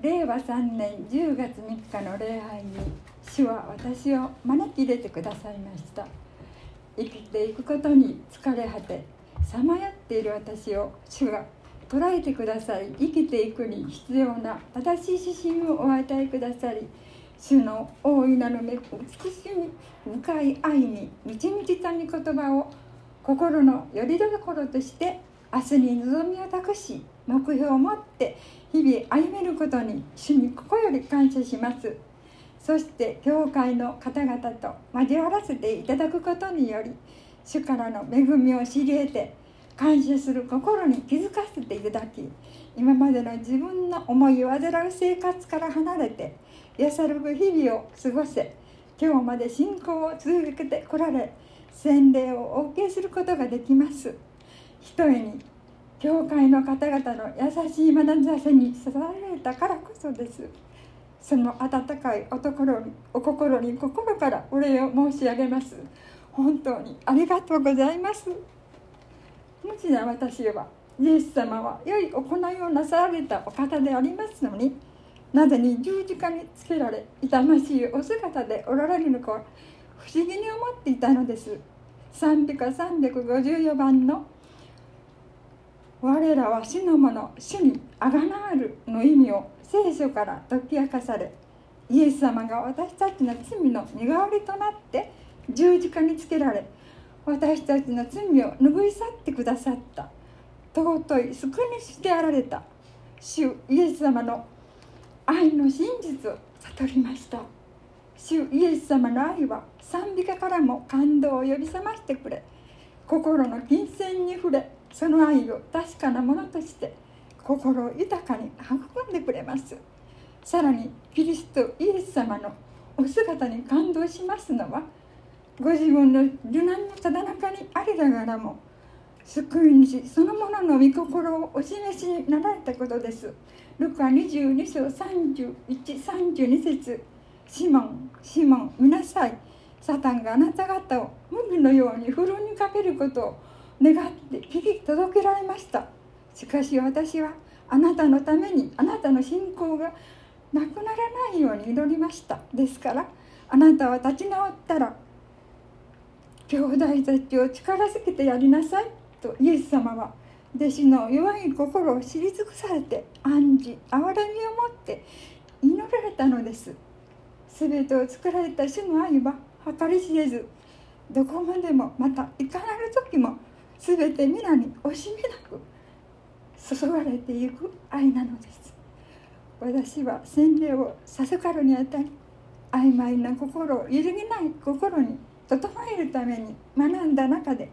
令和3年10月3日の礼拝に主は私を招き入れてくださいました。生きていくことに疲れ果てさまよっている私を主が捉えてくださり生きていくに必要な正しい指針をお与えくださり主の大いなる美しみ深い愛に満ち満ちた御言葉を心の拠り所として明日に望みを託し目標を持って日々歩めることに主に心より感謝します。そして教会の方々と交わらせていただくことにより主からの恵みを知り得て感謝する心に気づかせていただき今までの自分の思いを煩う生活から離れて安らぐ日々を過ごせ今日まで信仰を続けてこられ洗礼をお受けすることができます。ひとえに教会の方々の優しい眼差しに支えられたからこそです。その温かいお心にお心に心からお礼を申し上げます。本当にありがとうございます。無知な私はイエス様は良い行いをなさられたお方でありますのになぜに十字架につけられ痛ましいお姿でおられるのか不思議に思っていたのです。賛美歌354番の「我らは主のもの主にあがなわる」の意味を聖書から解き明かされイエス様が私たちの罪の身代わりとなって十字架につけられ私たちの罪を拭い去ってくださった。尊い救い主であられた。主イエス様の愛の真実を悟りました。主イエス様の愛は賛美歌からも感動を呼び覚ましてくれ。心の金銭に触れその愛を確かなものとして心を豊かに育んでくれます。さらにキリストイエス様のお姿に感動しますのはご自分の受難のただ中にありながらも救い主そのものの御心をお示しになられたことです。ルカ22章3132節シモンシモン見なさい。サタンがあなた方を麦のようにふるにかけることを願って聞き届けられました。しかし私はあなたのためにあなたの信仰がなくならないように祈りました。ですからあなたは立ち直ったら兄弟たちを力づけてやりなさい。とイエス様は弟子の弱い心を知り尽くされて暗示憐れみを持って祈られたのです。全てを作られた主の愛は計り知れずどこまでもまたいかなる時も全て皆に惜しみなく注がれていく愛なのです。私は洗礼を授かるにあたり曖昧な心を揺るぎない心に整えるために学んだ中で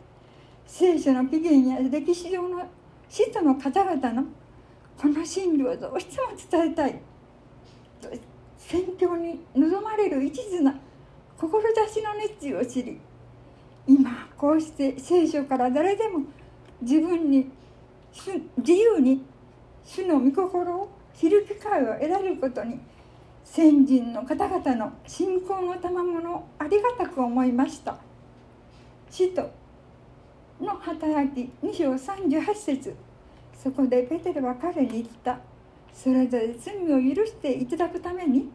聖書の起源や歴史上の使徒の方々のこの真理をどうしても伝えたい。宣教に望まれる一途な志の熱意を知り今こうして聖書から誰でも自分に自由に主の御心を知る機会を得られることに先人の方々の信仰の賜物をありがたく思いました。使徒の働き2章38節。そこでペテルは彼に言った。それぞれ罪を許していただくために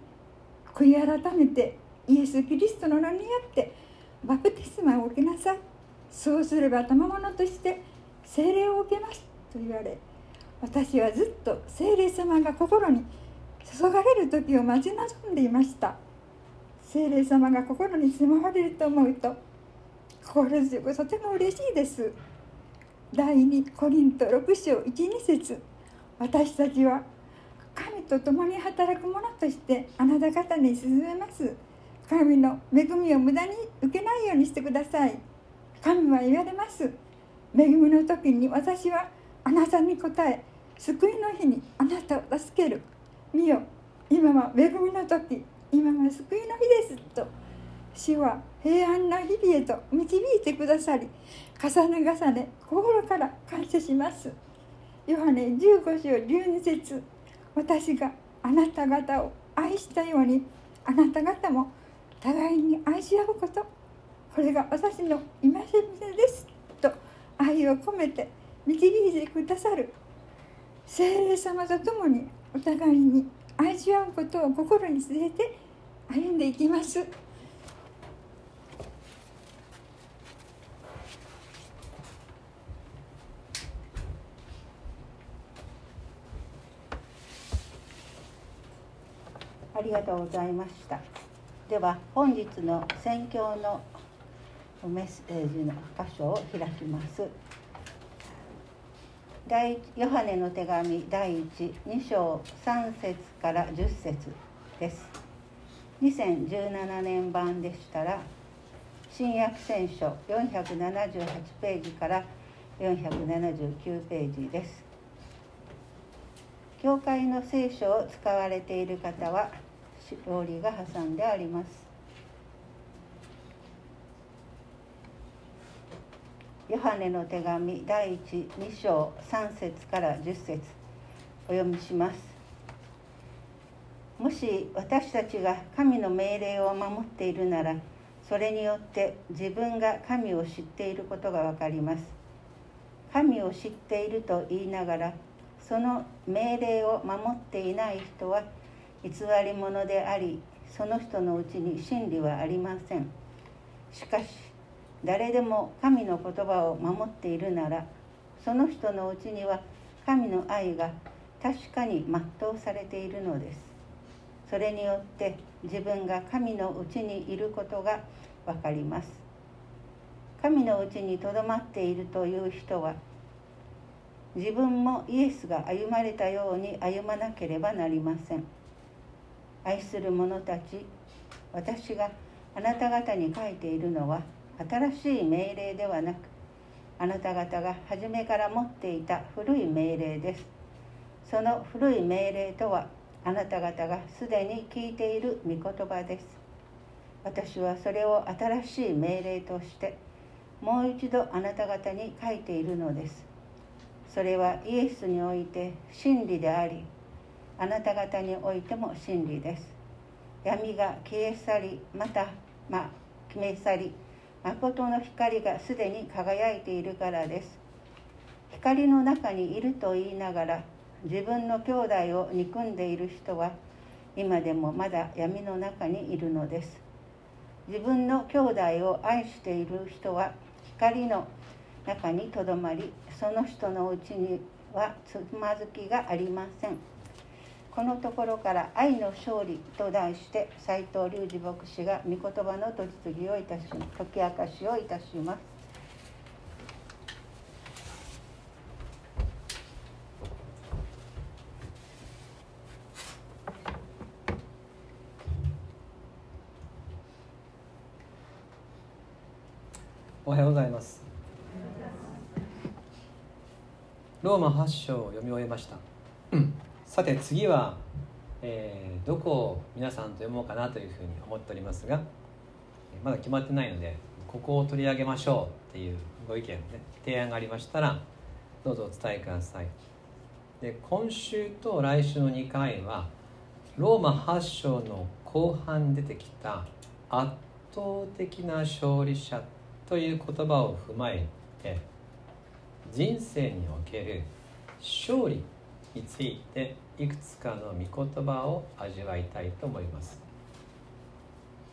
悔い改めてイエス・キリストの名によってバプテスマを受けなさい。そうすれば賜物として精霊を受けますと言われ私はずっと精霊様が心に注がれる時を待ち望んでいました。精霊様が心に住まわれると思うと心強くとても嬉しいです。第2コリント6章12節私たちは神と共に働く者としてあなた方に進めます。神の恵みを無駄に受けないようにしてください。神は言われます。恵みの時に私はあなたに答え救いの日にあなたを助ける。見よ今は恵みの時今は救いの日です。と主は平安な日々へと導いてくださり重ね重ね心から感謝します。ヨハネ15章12節私があなた方を愛したようにあなた方も互いに愛し合うこと。これが私の戒めです。と愛を込めて導いてくださる。聖霊様と共にお互いに味わうことを心に据えて歩んでいきます。ありがとうございました。では本日の宣教のメッセージの箇所を開きます。第ヨハネの手紙第12章3節から10節です。2017年版でしたら新約聖書478ページから479ページです。教会の聖書を使われている方は勝利が挟んであります。ヨハネの手紙第12章3節から10節お読みします。もし私たちが神の命令を守っているならそれによって自分が神を知っていることがわかります。神を知っていると言いながらその命令を守っていない人は偽り者でありその人のうちに真理はありません。しかし誰でも神の言葉を守っているならその人のうちには神の愛が確かに全うされているのです。それによって自分が神のうちにいることが分かります。神のうちにとどまっているという人は自分もイエスが歩まれたように歩まなければなりません。愛する者たち私があなた方に書いているのは新しい命令ではなくあなた方が初めから持っていた古い命令です。その古い命令とはあなた方がすでに聞いている御言葉です。私はそれを新しい命令としてもう一度あなた方に書いているのです。それはイエスにおいて真理でありあなた方においても真理です。闇が消え去りまたま決め去り誠の光がすでに輝いているからです。光の中にいると言いながら自分の兄弟を憎んでいる人は今でもまだ闇の中にいるのです。自分の兄弟を愛している人は光の中にとどまりその人のうちにはつまずきがありません。このところから「愛の勝利」と題して斎藤隆二牧師が御言葉の取り次ぎをいたし解き明かしをいたします。おはようございます。ローマ8章を読み終えました。さて次は、えー、どこを皆さんと読もうかなというふうに思っておりますがまだ決まってないのでここを取り上げましょうっていうご意見、ね、提案がありましたらどうぞお伝えください。で今週と来週の2回はローマ8章の後半出てきた圧倒的な勝利者という言葉を踏まえて人生における勝利についていくつかの御言葉を味わいたいと思います、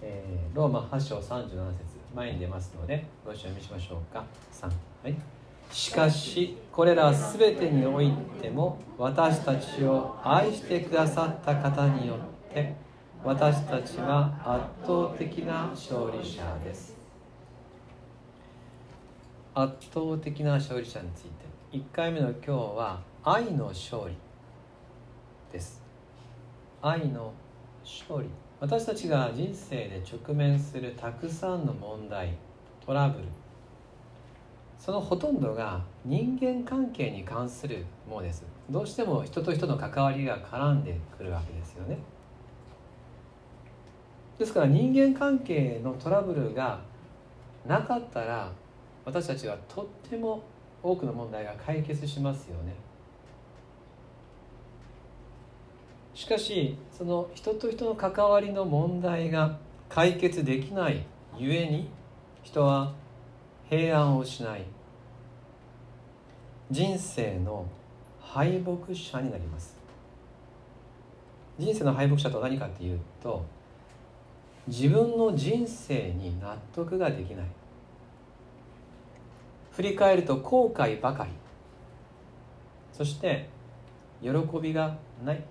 えー、ローマ8章37節前に出ますのでご一緒に見しましょうか。3はい。しかしこれら全てにおいても私たちを愛してくださった方によって私たちは圧倒的な勝利者です。圧倒的な勝利者について。1回目の今日は愛の勝利。です。愛の勝利私たちが人生で直面するたくさんの問題トラブル。そのほとんどが人間関係に関するものです。どうしても人と人の関わりが絡んでくるわけですよね。ですから人間関係のトラブルがなかったら私たちはとっても多くの問題が解決しますよね。しかしその人と人の関わりの問題が解決できないゆえに人は平安を失い。人生の敗北者になります。人生の敗北者とは何かっていうと自分の人生に納得ができない。振り返ると後悔ばかり。そして喜びがない。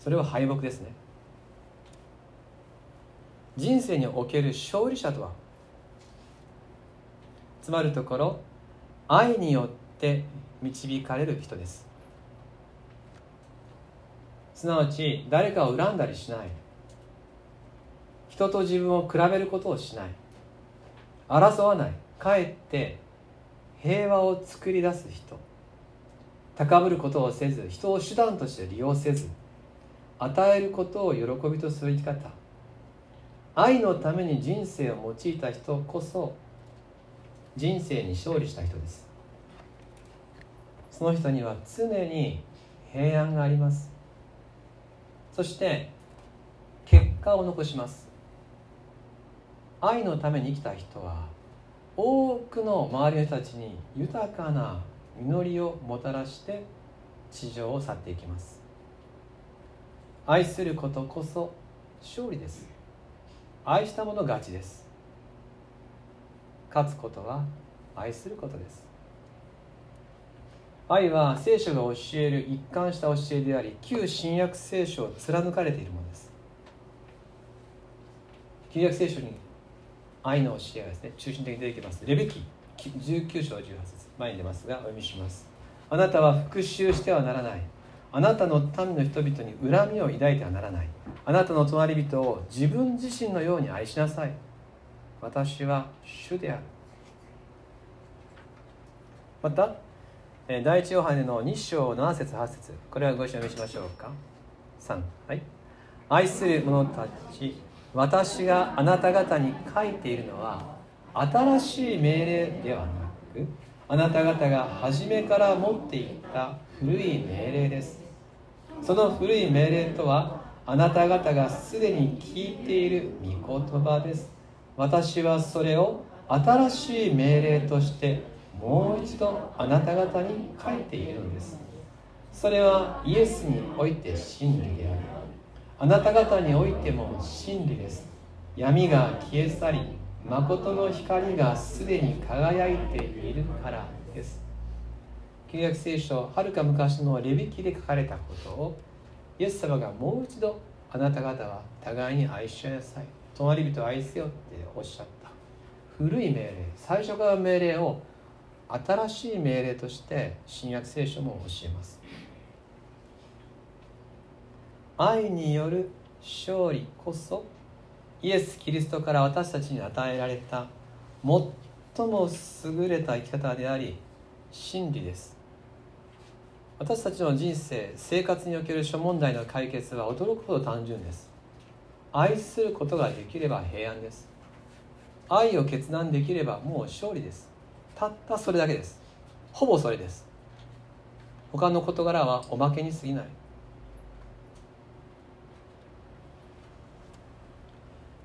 それは敗北ですね。人生における勝利者とは？つまるところ愛によって導かれる人です。すなわち誰かを恨んだりしない。人と自分を比べることをしない。争わない。かえって平和を作り出す人。高ぶることをせず人を手段として利用せず。与えることを喜びとする生き方。愛のために人生を用いた人こそ人生に勝利した人です。その人には常に平安があります。そして結果を残します。愛のために生きた人は多くの周りの人たちに豊かな実りをもたらして地上を去っていきます。愛することこそ勝利です。愛したもの勝ちです。勝つことは愛することです。愛は聖書が教える一貫した教えであり旧新約聖書を貫かれているものです。旧約聖書に愛の教えがですね中心的に出てきます。レビキ19章18節前に出ますがお読みします。あなたは復讐してはならない。あなたの民の人々に恨みを抱いてはならない。あなたの隣人を自分自身のように愛しなさい。私は主である。また第一ヨハネの2章7節8節。これはご一緒にしましょうか。3はい。愛する者たち私があなた方に書いているのは新しい命令ではなくあなた方が初めから持っていた古い命令です。その古い命令とはあなた方がすでに聞いている御言葉です。私はそれを新しい命令としてもう一度あなた方に書いているのです。それはイエスにおいて真理である。あなた方においても真理です。闇が消え去り誠の光がすでに輝いているからです。旧約聖書はるか昔のレビ記で書かれたことをイエス様がもう一度あなた方は互いに愛し合いなさい。隣人を愛せよっておっしゃった。古い命令最初から命令を新しい命令として新約聖書も教えます。愛による勝利こそイエス・キリストから私たちに与えられた最も優れた生き方であり真理です。私たちの人生生活における諸問題の解決は驚くほど単純です。愛することができれば平安です。愛を決断できればもう勝利です。たったそれだけです。ほぼそれです。他の事柄はおまけに過ぎない。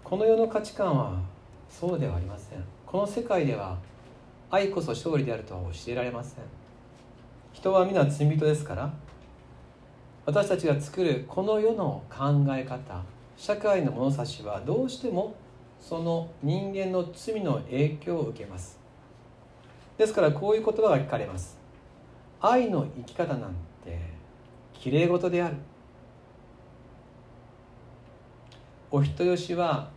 この世の価値観はそうではありません。この世界では愛こそ勝利であるとは教えられません。人は皆罪人ですから私たちが作るこの世の考え方社会の物差しはどうしてもその人間の罪の影響を受けます。ですからこういう言葉が聞かれます。愛の生き方なんてきれい事である。お人よしは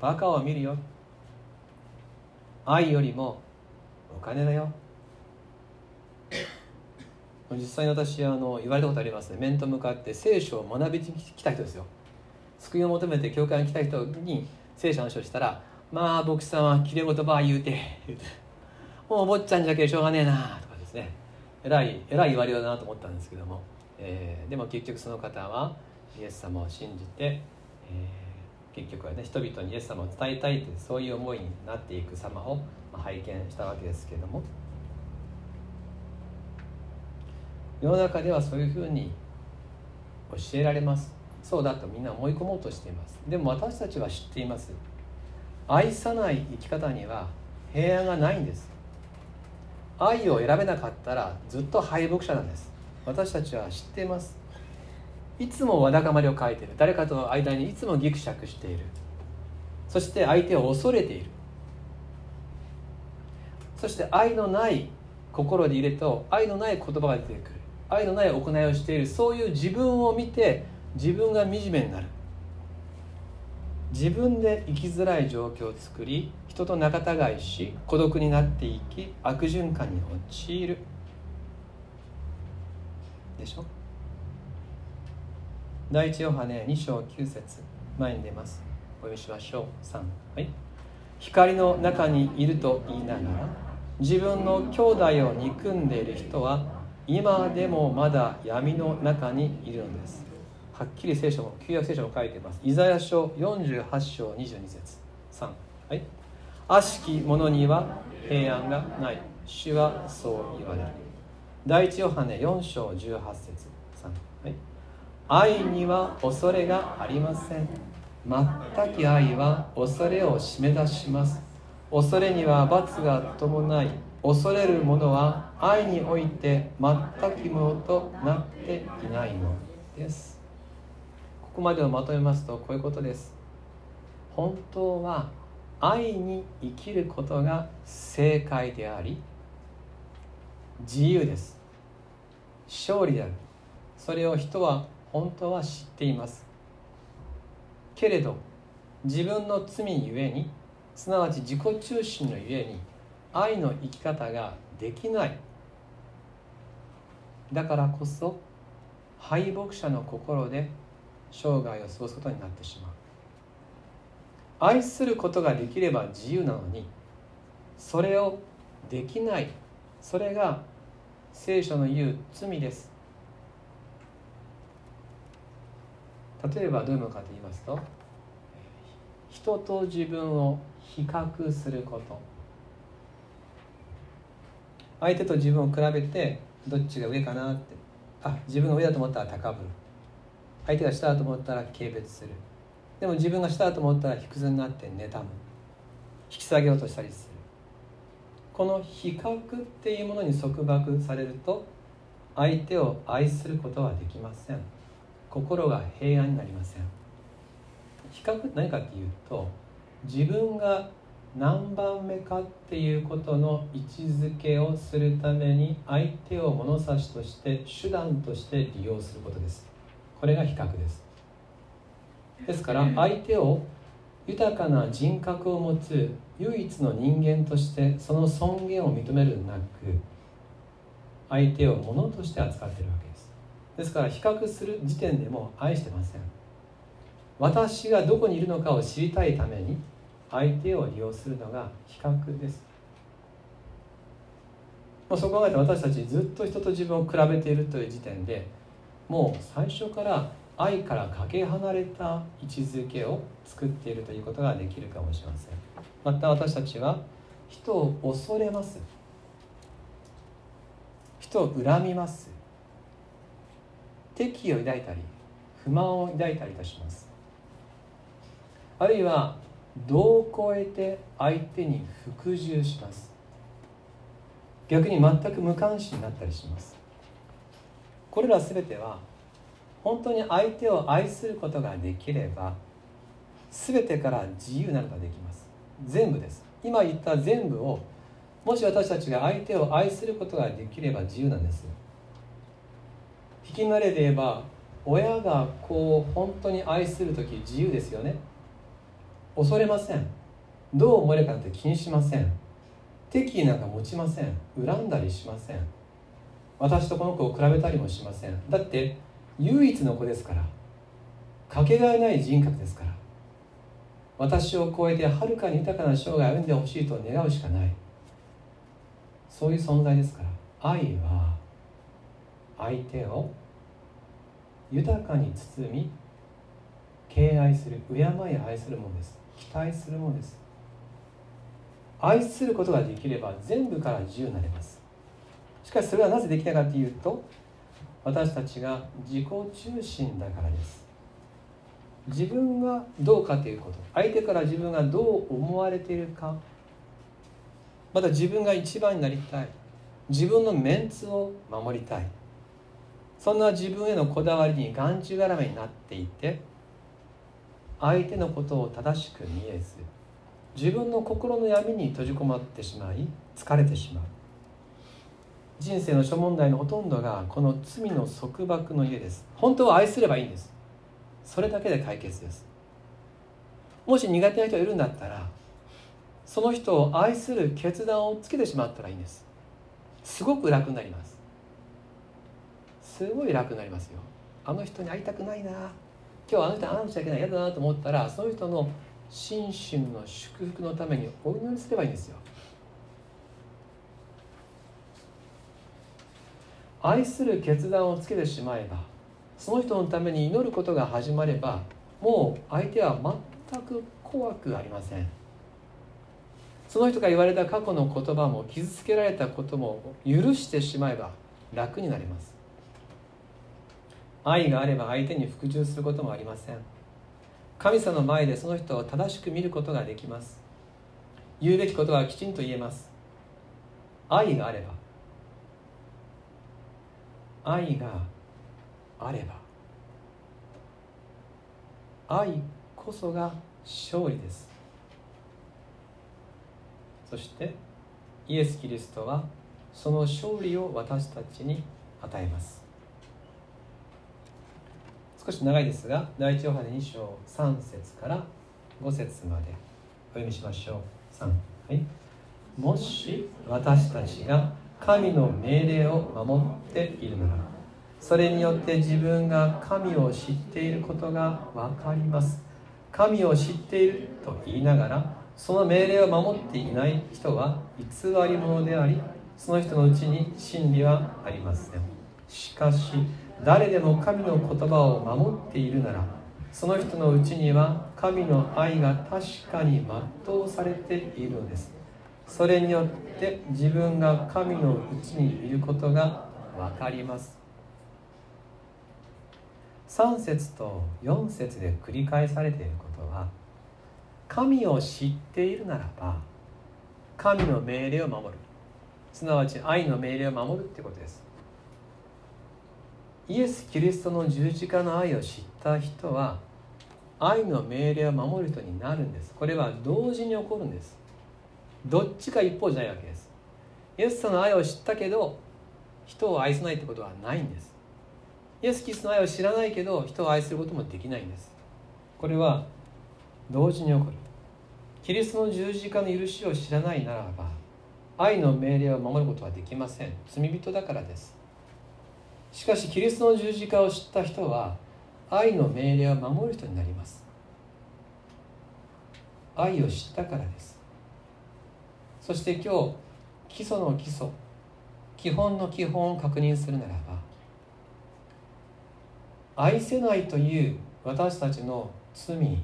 バカを見るよ。愛よりもお金だよ。実際に私あの言われたことありますね。面と向かって聖書を学びに来た人ですよ。救いを求めて教会に来た人に聖書の話をしたら「まあ牧師さんはきれい言葉言うて」もうお坊ちゃんじゃけしょうがねえな」とかですね。えらいえらい言われようだなと思ったんですけども、えー、でも結局その方はイエス様を信じて、えー、結局はね人々にイエス様を伝えたいというそういう思いになっていく様を拝見したわけですけれども。世の中ではそういうふうに教えられます。そうだとみんな思い込もうとしています。でも私たちは知っています。愛さない生き方には平安がないんです。愛を選べなかったらずっと敗北者なんです。私たちは知っています。いつもわだかまりを書いている。誰かとの間にいつもギクシャクしている。そして相手を恐れている。そして愛のない心で入れと愛のない言葉が出てくる。愛のない行いをしているそういう自分を見て自分が惨めになる。自分で生きづらい状況を作り人と仲違いし孤独になっていき悪循環に陥る。でしょ？第一ヨハネ2章9節前に出ます。お読みしましょう。3はい。光の中にいると言いながら自分の兄弟を憎んでいる人は今でもまだ闇の中にいるのです。はっきり聖書も旧約聖書も書いています。イザヤ書48章22節。3はい。悪しき者には平安がない。主はそう言われる。第一ヨハネ4章18節。3、はい、愛には恐れがありません。全き愛は恐れを締め出します。恐れには罰が伴い恐れる者は愛において全きものとなっていないのです。ここまでをまとめますとこういうことです。本当は愛に生きることが正解であり自由です。勝利である。それを人は本当は知っています。けれど自分の罪ゆえにすなわち自己中心のゆえに愛の生き方ができない。だからこそ敗北者の心で生涯を過ごすことになってしまう。愛することができれば自由なのにそれをできない。それが聖書の言う罪です。例えばどういうものかと言いますと人と自分を比較すること。相手と自分を比べてどっちが上かなって。あ自分が上だと思ったら高ぶる。相手が下だと思ったら軽蔑する。でも自分が下だと思ったら卑屈になって妬む。引き下げようとしたりする。この比較っていうものに束縛されると相手を愛することはできません。心が平安になりません。比較って何かっていうと自分が何番目かっていうことの位置づけをするために相手を物差しとして手段として利用することです。これが比較です。ですから相手を豊かな人格を持つ唯一の人間としてその尊厳を認めるなく相手を物として扱っているわけです。ですから比較する時点でも愛してません。私がどこにいるのかを知りたいために相手を利用するのが比較です。まあそう考えて私たちずっと人と自分を比べているという時点でもう最初から愛からかけ離れた位置づけを作っているということができるかもしれません。また私たちは人を恐れます。人を恨みます。敵意を抱いたり不満を抱いたりいたします。あるいは度を超えて相手に服従します。逆に全く無関心になったりします。これら全ては本当に相手を愛することができれば全てから自由なのができます。全部です。今言った全部をもし私たちが相手を愛することができれば自由なんです。引き慣れで言えば親がこう本当に愛する時自由ですよね。恐れません。どう思えるかなんて気にしません。敵意なんか持ちません。恨んだりしません。私とこの子を比べたりもしません。だって唯一の子ですから。かけがえない人格ですから。私を超えてはるかに豊かな生涯を歩んでほしいと願うしかない。そういう存在ですから。愛は相手を豊かに包み敬愛する敬い愛するものです。期待するものです。愛することができれば全部から自由になれます。しかしそれはなぜできないかというと私たちが自己中心だからです。自分がどうかということ。相手から自分がどう思われているか。また自分が一番になりたい。自分のメンツを守りたい。そんな自分へのこだわりにがんじがらめになっていて相手のことを正しく見えず自分の心の闇に閉じこまってしまい疲れてしまう。人生の諸問題のほとんどがこの罪の束縛の家です。本当は愛すればいいんです。それだけで解決です。もし苦手な人がいるんだったらその人を愛する決断をつけてしまったらいいんです。すごく楽になります。すごい楽になりますよ。あの人に会いたくないな。今日あの人に会わなちゃいけない嫌だなと思ったらその人の心身の祝福のためにお祈りすればいいんですよ。愛する決断をつけてしまえばその人のために祈ることが始まればもう相手は全く怖くありません。その人が言われた過去の言葉も傷つけられたことも許してしまえば楽になります。愛があれば相手に服従することもありません。神様の前でその人を正しく見ることができます。言うべきことはきちんと言えます。愛があれば。愛があれば。愛こそが勝利です。そしてイエス・キリストはその勝利を私たちに与えます。少し長いですが第一ヨハネ2章3節から5節まで。お読みしましょう。3はい。もし私たちが神の命令を守っているならそれによって自分が神を知っていることが分かります。神を知っていると言いながらその命令を守っていない人は偽り者でありその人のうちに真理はありません。しかし誰でも神の言葉を守っているならその人のうちには神の愛が確かに全うされているのです。それによって自分が神のうちにいることが分かります。3節と4節で繰り返されていることは神を知っているならば神の命令を守る。すなわち愛の命令を守るってことです。イエス・キリストの十字架の愛を知った人は愛の命令を守る人になるんです。これは同時に起こるんです。どっちか一方じゃないわけです。イエス様の愛を知ったけど人を愛さないってことはないんです。イエス・キリストの愛を知らないけど人を愛することもできないんです。これは同時に起こる。キリストの十字架の許しを知らないならば愛の命令を守ることはできません。罪人だからです。しかしキリストの十字架を知った人は愛の命令を守る人になります。愛を知ったからです。そして今日基礎の基礎基本の基本を確認するならば愛せないという私たちの罪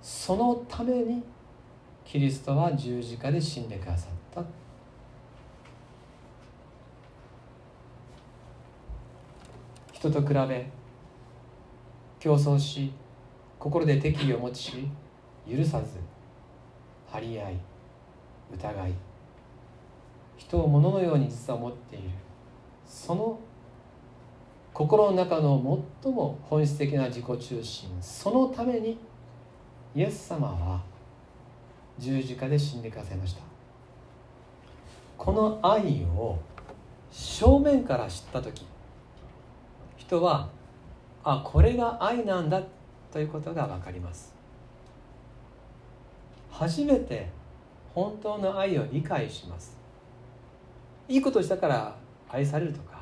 そのためにキリストは十字架で死んでくださった。人と比べ競争し心で敵意を持ち許さず張り合い疑い人を物のように実は持っている。その心の中の最も本質的な自己中心そのためにイエス様は十字架で死んでくださいました。この愛を正面から知った時人はあこれが愛なんだということが分かります。初めて本当の愛を理解します。いいことしたから愛されるとか。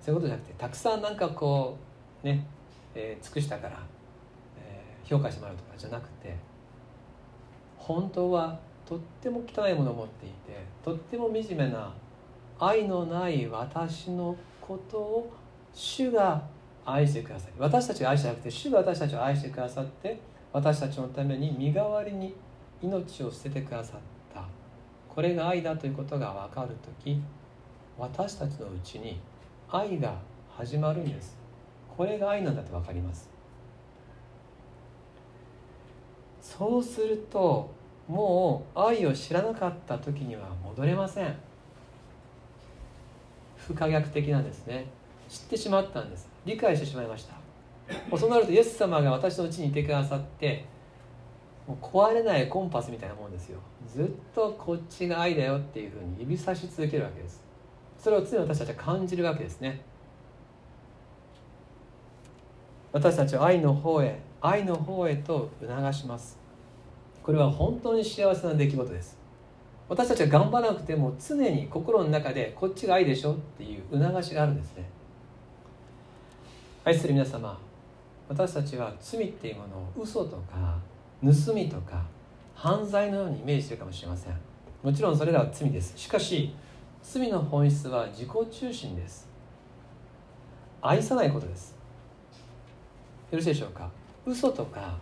そういうことじゃなくてたくさんなんかこうね、えー、尽くしたから、えー、評価してもらうとかじゃなくて本当はとっても汚いものを持っていてとっても惨めな愛のない私のことを主が愛してください私たちが愛してなくて主が私たちを愛してくださって私たちのために身代わりに命を捨ててくださった。これが愛だということが分かる時私たちのうちに愛が始まるんです。これが愛なんだと分かります。そうするともう愛を知らなかった時には戻れません。不可逆的なんですね知ってしまったんです。理解してしまいました。そうなるとイエス様が私のうちにいてくださってもう壊れないコンパスみたいなもんですよ。ずっとこっちが愛だよっていうふうに指さし続けるわけです。それを常に私たちは感じるわけですね。私たちは愛の方へ愛の方へと促します。これは本当に幸せな出来事です。私たちは頑張らなくても常に心の中でこっちが愛でしょっていう促しがあるんですね。愛する皆様私たちは罪っていうものを嘘とか盗みとか犯罪のようにイメージしてるかもしれません。もちろんそれらは罪です。しかし罪の本質は自己中心です。愛さないことです。よろしいでしょうか？嘘とか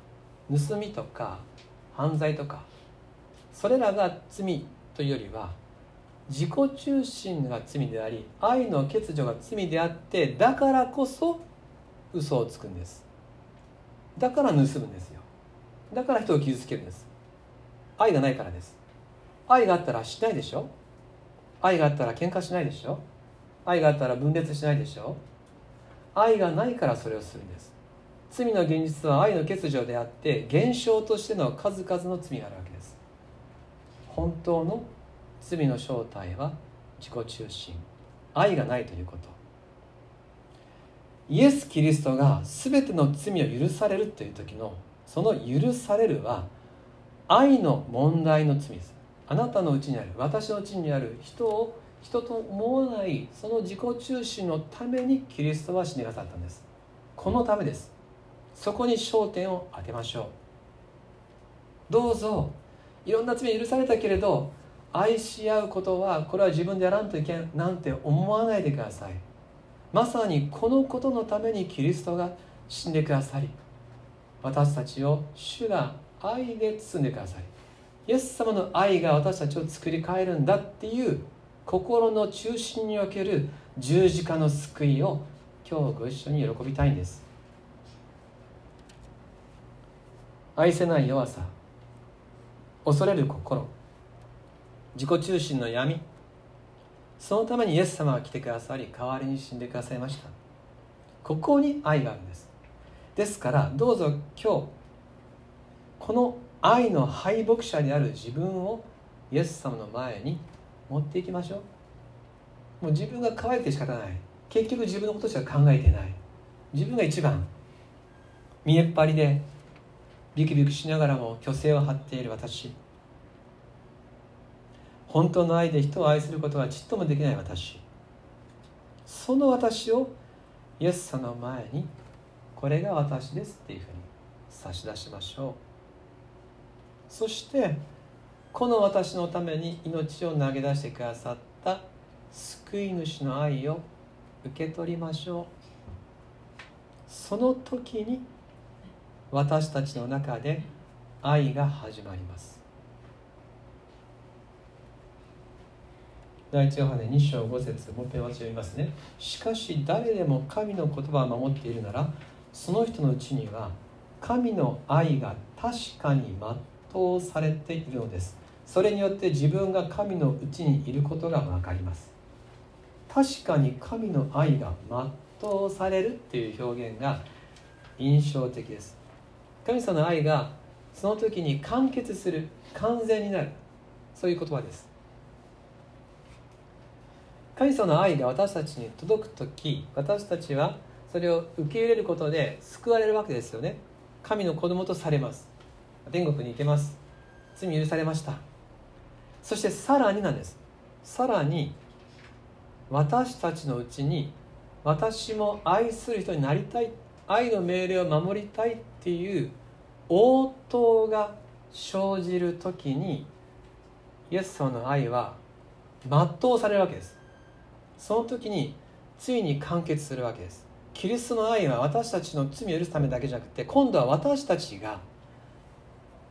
盗みとか犯罪とかそれらが罪というよりは自己中心が罪であり愛の欠如が罪であってだからこそ嘘をつくんです。だから盗むんですよ。だから人を傷つけるんです。愛がないからです。愛があったらしないでしょ。愛があったら喧嘩しないでしょ。愛があったら分裂しないでしょ。愛がないからそれをするんです。罪の現実は愛の欠如であって現象としての数々の罪があるわけです。本当の罪の正体は自己中心。愛がないということ。イエス・キリストが全ての罪を許されるという時のその許されるは愛の問題の罪です。あなたのうちにある私のうちにある人を人と思わないその自己中心のためにキリストは死になさったんです。このためです。そこに焦点を当てましょう。どうぞいろんな罪許されたけれど愛し合うことはこれは自分でやらんといけんなんて思わないでください。まさにこのことのためにキリストが死んでくださり私たちを主が愛で包んでくださいイエス様の愛が私たちを作り変えるんだっていう心の中心における十字架の救いを今日ご一緒に喜びたいんです。愛せない弱さ。恐れる心。自己中心の闇。そのためにイエス様が来てくださり代わりに死んでくださいました。ここに愛があるんです。ですからどうぞ今日この愛の敗北者である自分をイエス様の前に持っていきましょう。もう自分が乾いて仕方ない。結局自分のことしか考えてない。自分が一番見えっ張りでビクビクしながらも虚勢を張っている私。本当の愛で人を愛することはちっともできない私。その私をイエス様の前にこれが私ですっていうふうに差し出しましょう。そしてこの私のために命を投げ出してくださった救い主の愛を受け取りましょう。その時に私たちの中で愛が始まります。第一ヨハネ2章5節もう一遍私読みますね。しかし誰でも神の言葉を守っているならその人のうちには神の愛が確かに全うされているのです。それによって自分が神のうちにいることが分かります。確かに神の愛が全うされるっていう表現が印象的です。神様の愛がその時に完結する完全になる。そういう言葉です。神様の愛が私たちに届く時私たちはそれを受け入れることで救われるわけですよね。神の子供とされます。天国に行けます。罪許されました。そしてさらになんです。さらに私たちのうちに私も愛する人になりたい愛の命令を守りたいっていう応答が生じる時にイエス様の愛は全うされるわけです。その時についに完結するわけです。キリストの愛は私たちの罪を許すためだけじゃなくて今度は私たちが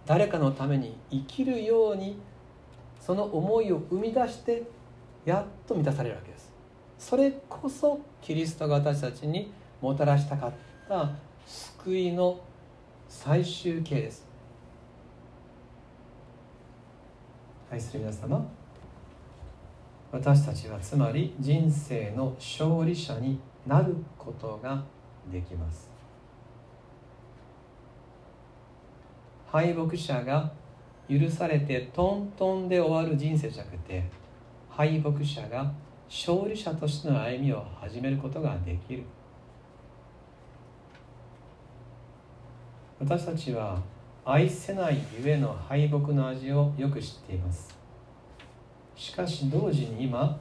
誰かのために生きるようにその思いを生み出してやっと満たされるわけです。それこそキリストが私たちにもたらしたかった救いの最終形です。愛する皆様私たちはつまり人生の勝利者になることができます。敗北者が許されてトントンで終わる人生じゃなくて敗北者が勝利者としての歩みを始めることができる。私たちは愛せないゆえの敗北の味をよく知っています。しかし同時に今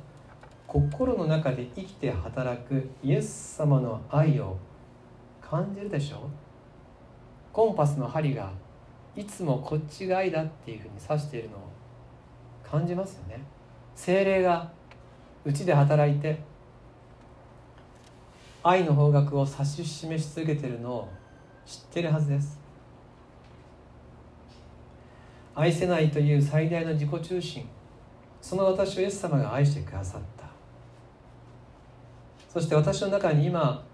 心の中で生きて働くイエス様の愛を感じるでしょう？コンパスの針がいつもこっちが愛だっていうふうに指しているのを感じますよね。精霊がうちで働いて愛の方角を指し示し続けているのを知ってるはずです。愛せないという最大の自己中心。その私をイエス様が愛してくださった。そして私の中に今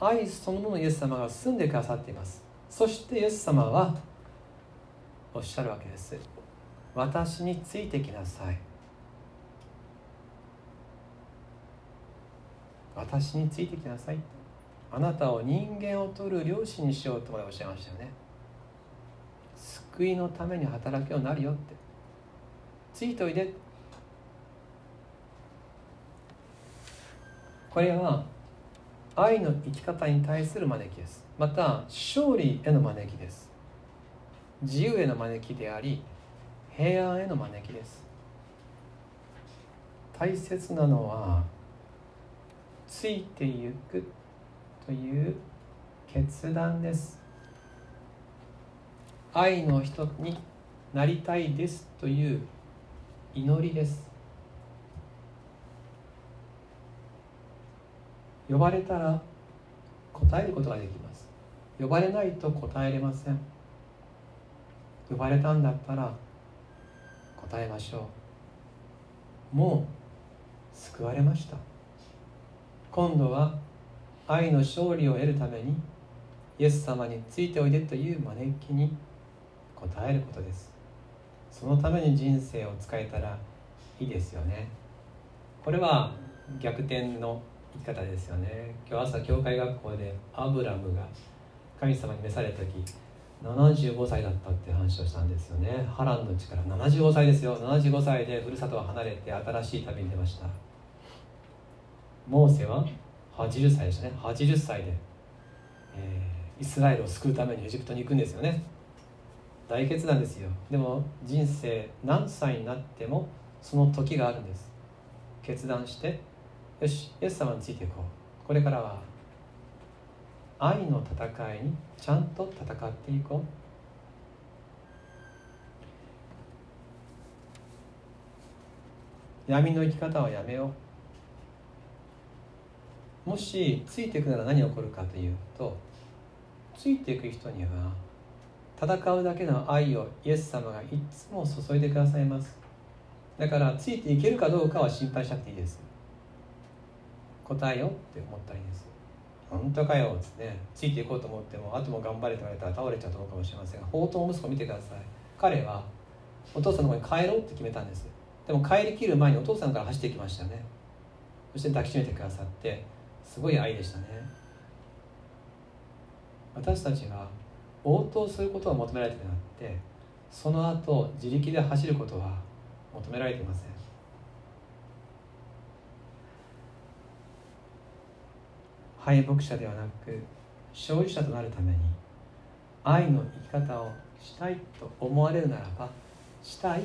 愛そのものイエス様が住んでくださっています。そしてイエス様はおっしゃるわけです。私についてきなさい。私についてきなさいあなたを人間を取る漁師にしようとおっしゃいましたよね。救いのために働くようになるよって。ついておいで。これは愛の生き方に対する招きです。また勝利への招きです。自由への招きであり平安への招きです。大切なのはついてゆく。という決断です。愛の人になりたいですという祈りです。呼ばれたら答えることができます。呼ばれないと答えれません。呼ばれたんだったら答えましょう。もう救われました。今度は愛の勝利を得るためにイエス様についておいでという招きに応えることです。そのために人生を使えたらいいですよね。これは逆転の生き方ですよね。今日朝教会学校でアブラムが神様に召された時75歳だったって話をしたんですよね。波乱の力75歳ですよ。75歳でふるさとを離れて新しい旅に出ました。モーセは80歳でしたね。80歳で、えー、イスラエルを救うためにエジプトに行くんですよね。大決断ですよ。でも人生何歳になってもその時があるんです。決断してよしイエス様についていこう。これからは愛の戦いにちゃんと戦っていこう。闇の生き方はやめよう。もしついていくなら何が起こるかというとついていく人には戦うだけの愛をイエス様がいつも注いでくださいます。だからついていけるかどうかは心配しなくていいです。答えよって思ったらいいです。本当かよっつってねついていこうと思ってもあとも頑張れと言われたら倒れちゃうと思うかもしれませんが宝刀息子見てください。彼はお父さんの方に帰ろうって決めたんです。でも帰りきる前にお父さんから走ってきましたね。そして抱きしめてくださってすごい愛でしたね。私たちは応答することが求められてなってその後自力で走ることは求められていません。敗北者ではなく勝利者となるために愛の生き方をしたいと思われるならばしたい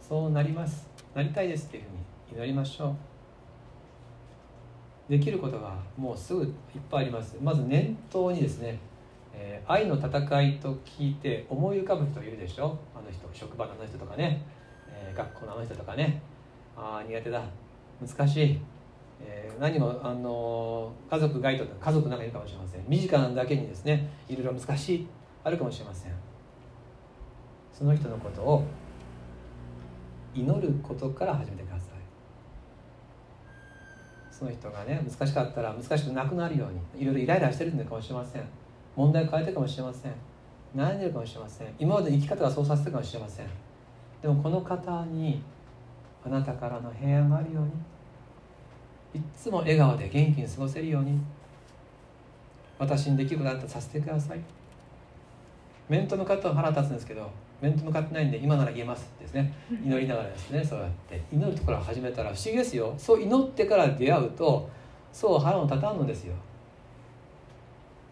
そうなります。なりたいですっていうふうに祈りましょう。できることがもうすぐいっぱいあります。まず念頭にですね、えー、愛の戦いと聞いて思い浮かぶ人いるでしょ？あの人職場のあの人とかね、えー、学校のあの人とかね。ああ苦手だ。難しい。えー、何もあの家族外と家族の中にいるかもしれません。身近なだけにですねいろいろ難しいあるかもしれません。その人のことを祈ることから始めてその人がね難しかったら難しくなくなるようにいろいろイライラしてるのかもしれません。問題を変えてるかもしれません。悩んでるかもしれません。今まで生き方がそうさせてるかもしれません。でもこの方にあなたからの平安があるようにいつも笑顔で元気に過ごせるように私にできることあったらさせてください。面と向かっては腹立つんですけど面と向かってないんで今なら言えますですね。祈りながらですねそうやって。祈るところを始めたら不思議ですよ。そう祈ってから出会うとそう腹を立たんのですよ。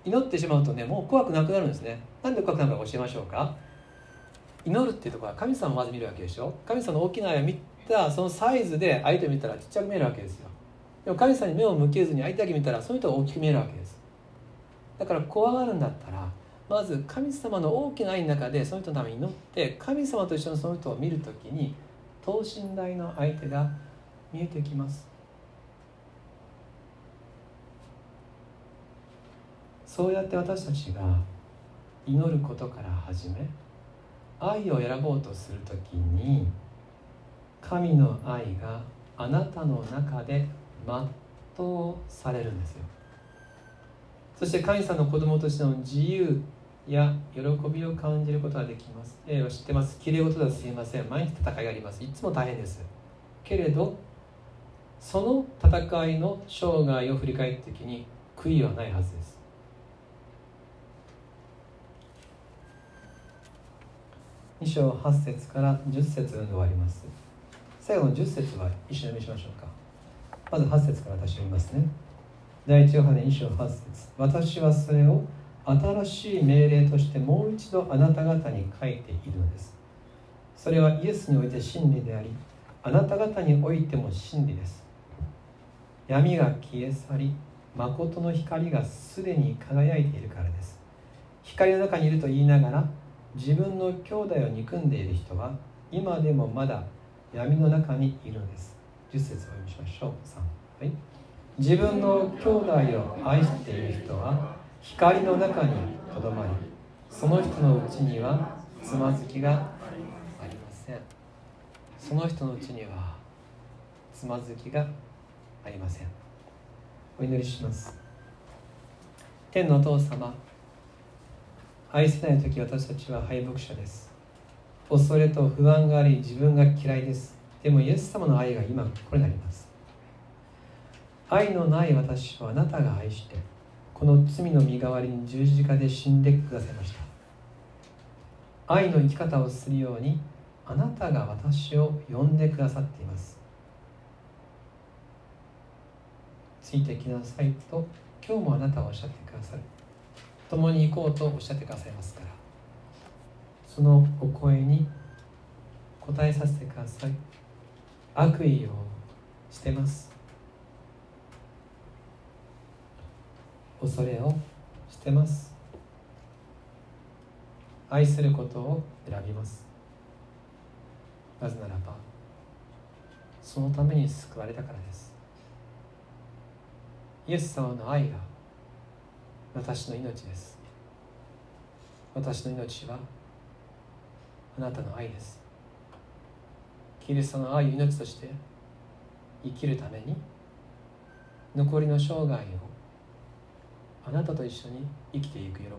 祈ってしまうとねもう怖くなくなるんですね。なんで怖くなるか教えましょうか。祈るっていうところは神様をまず見るわけでしょ。神様の大きな愛を見たそのサイズで相手を見たらちっちゃく見えるわけですよ。でも神様に目を向けずに相手だけ見たらその人が大きく見えるわけです。だから怖がるんだったらまず神様の大きな愛の中でその人のために祈って神様と一緒にその人を見るときに等身大の相手が見えてきます。そうやって私たちが祈ることから始め愛を選ぼうとするときに神の愛があなたの中で全うされるんですよ。そして神様の子供としての自由や喜びを感じることができます。えー、知ってます。きれい事だすいません。毎日戦いがあります。いつも大変です。けれど、その戦いの生涯を振り返った時に悔いはないはずです。2章8節から10節読んで終わります。最後の10節は一緒に読みしましょうか。まず8節から私読みますね。第1ヨハネ2章8節私はそれを新しい命令としてもう一度あなた方に書いているのです。それはイエスにおいて真理でありあなた方においても真理です。闇が消え去り誠の光がすでに輝いているからです。光の中にいると言いながら自分の兄弟を憎んでいる人は今でもまだ闇の中にいるのです。10節を読みしましょう。3、はい、自分の兄弟を愛している人は光の中にとどまりその人のうちにはつまずきがありません。その人のうちにはつまずきがありません。お祈りします。天のお父様愛せない時私たちは敗北者です。恐れと不安があり自分が嫌いです。でもイエス様の愛が今ここになります。愛のない私をあなたが愛してこの罪の身代わりに十字架で死んでくださいました。愛の生き方をするようにあなたが私を呼んでくださっています。ついてきなさいと今日もあなたはおっしゃってくださる。共に行こうとおっしゃってくださいますから。そのお声に答えさせてください。悪意をしてます。恐れをしてます。愛することを選びます。なぜならばそのために救われたからです。イエス様の愛が私の命です。私の命はあなたの愛です。キリストの愛を命として生きるために残りの生涯をあなたと一緒に生きていく喜び。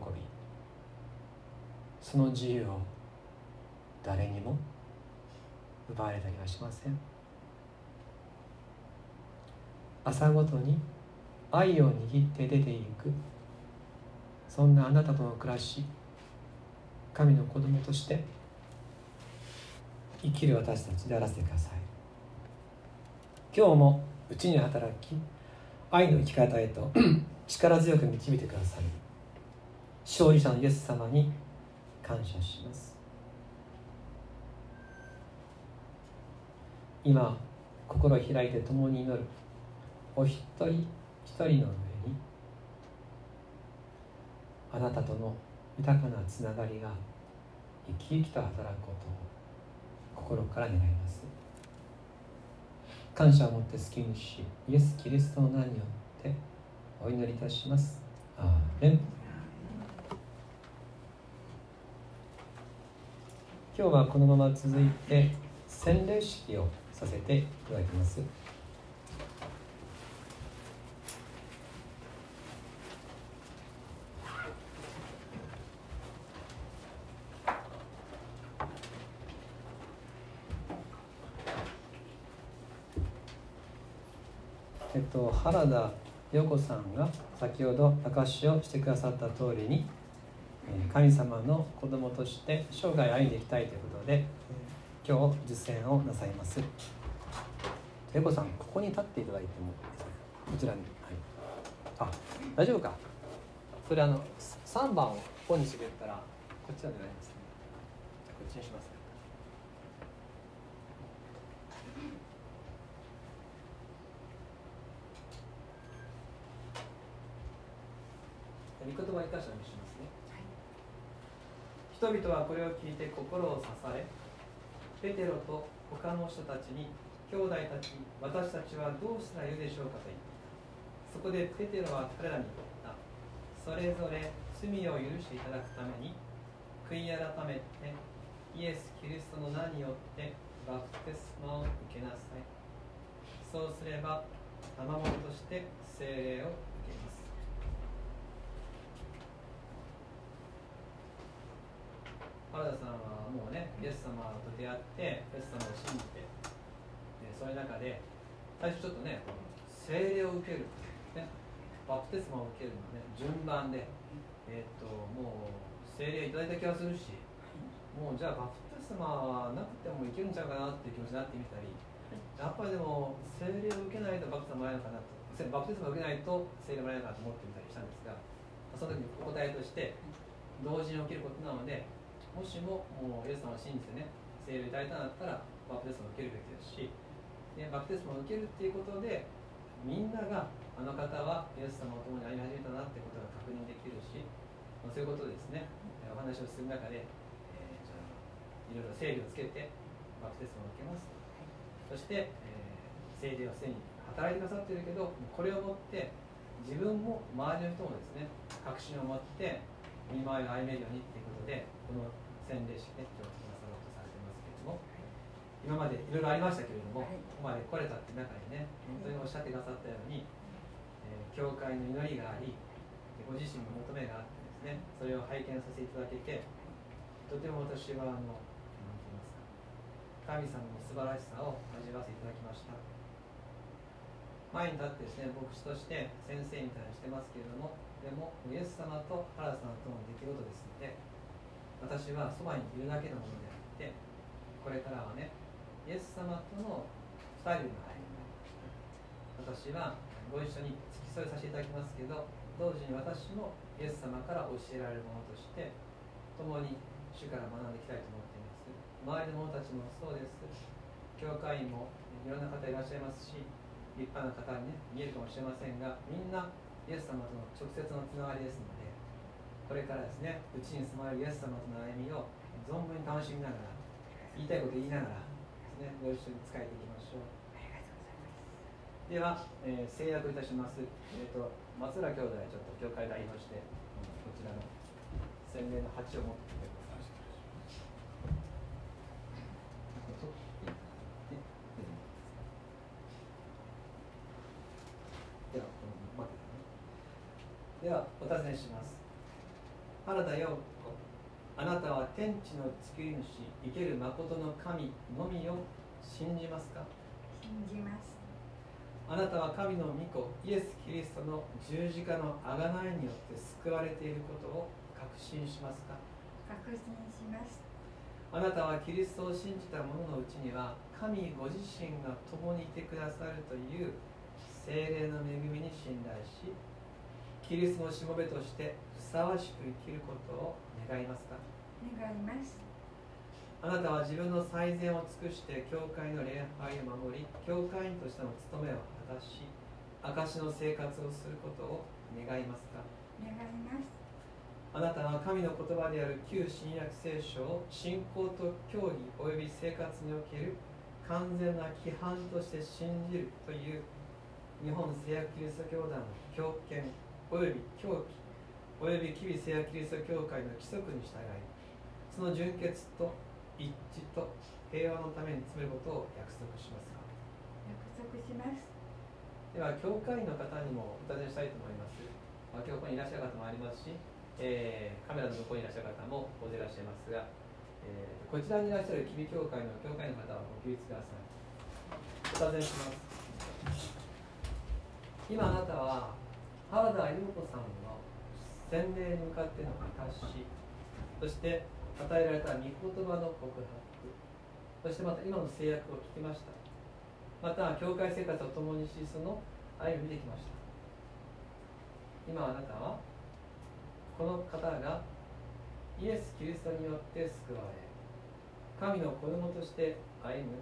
その自由を誰にも奪われたりはしません。朝ごとに愛を握って出ていく。そんなあなたとの暮らし神の子供として生きる私たちであらせてください。今日もうちに働き愛の生き方へと力強く導いてください勝利者のイエス様に感謝します。今心を開いて共に祈るお一人一人の上にあなたとの豊かなつながりが生き生きと働くことを心から願います。感謝を持って救い主イエス・キリストの名によってお祈りいたします。アーメン今日はこのまま続いて洗礼式をさせていただきます。えっと、原田陽子さんが先ほど証しをしてくださった通りに神様の子供として生涯歩んでいきたいということで今日実践をなさいます。陽子さんここに立っていただいてもこちらに、はい、あ大丈夫か？それあの3番をここにしてくれたらこっちは狙いますね。こっちにします御言葉を生かししますね、はい、人々はこれを聞いて心を刺されペテロと他の人たちに兄弟たち私たちはどうしたらよいでしょうかと言ってそこでペテロは彼らに言った。それぞれ罪を許していただくために悔い改めてイエス・キリストの名によってバプテスマを受けなさい。そうすれば賜物として聖霊を原田さんはもうねイエス様と出会ってイエス様を信じてでそういう中で最初ちょっとね聖霊を受ける、ね、バプテスマを受けるのね順番で、えー、っともう聖霊いただいた気がするしもうじゃあバプテスマはなくてもいけるんちゃうかなっていう気持ちになってみたりやっぱりでも聖霊を受けないとバプテスマもらえるのかなとバプテスマを受けないと聖霊もらえるのかなと思ってみたりしたんですがその時にお答えとして同時に起きることなのでもしももうイエス様を信じてね聖霊をいただいたんだったらバプテスマを受けるべきですし、ね、バプテスマを受けるっていうことでみんながあの方はイエス様と共に歩み始めたなってことが確認できるし、まあ、そういうことですね。お話をする中で、えー、じゃあいろいろ整理をつけてバプテスマを受けますそして、えー、聖霊はすでに働いてくださっているけどこれをもって自分も周りの人もですね確信を持って見舞いを歩めるようにっていうことでこの洗礼式ね今日なさろうとされてますけれども、今までいろいろありましたけれども、ここまで来れたって中にね本当におっしゃってくださったように、えー、教会の祈りがありご自身の求めがあってですねそれを拝見させていただけてとても私はあの何て言いますか神様の素晴らしさを味わわせていただきました。前に立ってですね牧師として先生みたいにしてますけれどもでもイエス様と原さんとの出来事ですので私はそばにいるだけのものであってこれからはねイエス様との2人の歩み私はご一緒に付き添いさせていただきますけど同時に私もイエス様から教えられるものとして共に主から学んでいきたいと思っています。周りの者たちもそうです。教会員もいろんな方いらっしゃいますし立派な方にね見えるかもしれませんがみんなイエス様との直接のつながりですのでこれからですねうちに住まれるイエス様との歩みを存分に楽しみながら言いたいこと言いながらですねご一緒に使えていきましょう。では、えー、制約いたします、えーと、松浦兄弟ちょっと教会代表してこちらの洗礼の鉢を持ってきてください。ではお尋ねします原田陽子。あなたは天地の作り主生ける誠の神のみを信じますか？信じますあなたは神の御子イエス・キリストの十字架の贖いによって救われていることを確信しますか？確信しますあなたはキリストを信じた者のうちには神ご自身が共にいてくださるという精霊の恵みに信頼しキリストのしもべとしてふさわしく生きることを願いますか？願います。あなたは自分の最善を尽くして教会の礼拝を守り教会員としての務めを果たし証の生活をすることを願いますか？願います。あなたは神の言葉である旧新約聖書を信仰と教義及び生活における完全な規範として信じるという日本聖約キリスト教団の教権及び教義および吉備聖約キリスト教会の規則に従いその純潔と一致と平和のために詰めることを約束します。か約束します。では教会員の方にもお尋ねしたいと思います、まあ、今日ここにいらっしゃる方もありますし、えー、カメラの向こうにいらっしゃる方も大勢いらっしゃいますが、えー、こちらにいらっしゃる吉備教会の教会の方はご起立ください。お尋ねします。今あなたは原田優子さんの洗礼に向かっての証しそして与えられた御言葉の告白そしてまた今の制約を聞きました。また教会生活を共にしその歩み見てきました。今あなたはこの方がイエス・キリストによって救われ神の子供として歩む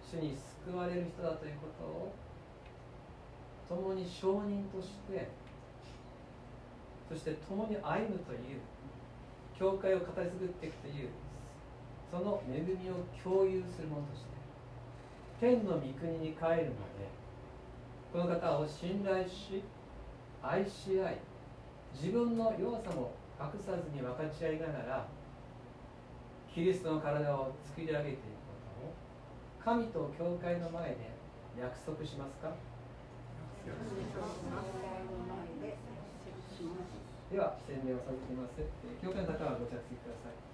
主に救われる人だということを共に証人としてそして共に歩むという教会を語り継ぐっていくというその恵みを共有するものとして天の御国に帰るまでこの方を信頼し愛し合い自分の弱さも隠さずに分かち合いながらキリストの体を作り上げていくことを神と教会の前で約束しますか？では宣伝をさせています教会の方はご着席ください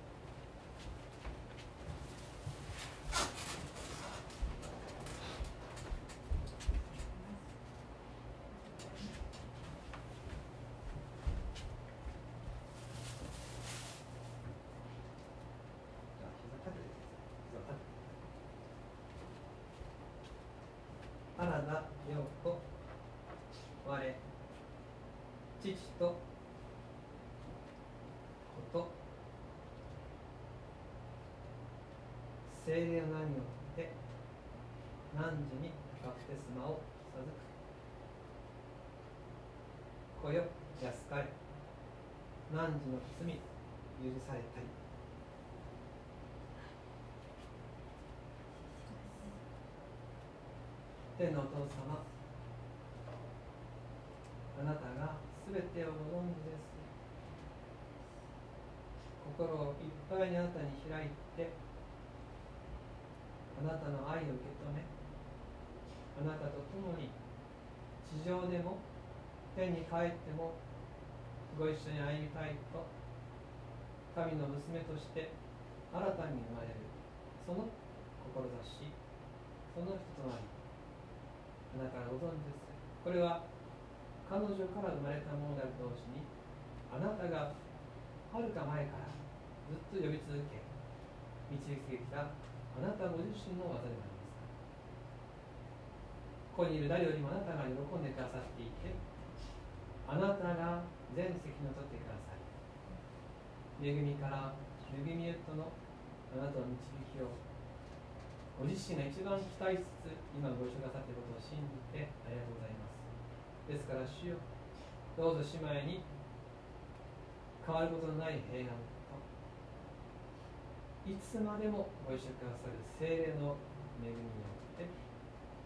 父と子と。精霊の名によって何時にバプテスマを授く。子よ安かれ。何時の罪許されたり天のお父様なたが全てをご存知です。心をいっぱいにあなたに開いてあなたの愛を受け止めあなたと共に地上でも天に帰ってもご一緒に歩みたいと神の娘として新たに生まれるその志その人となりあなたがご存知です。これは彼女から生まれたものである同時にあなたがはるか前からずっと呼び続け導いてきたあなたご自身の技でもありますここにいる誰よりもあなたが喜んでくださっていてあなたが全責任を取ってください恵みから恵みへとのあなたの導きをご自身が一番期待しつつ今ご一緒くださっていることを信じてありがとうございます。ですから主よ。どうぞ姉妹に変わることのない平安といつまでもご一緒くださる精霊の恵みによって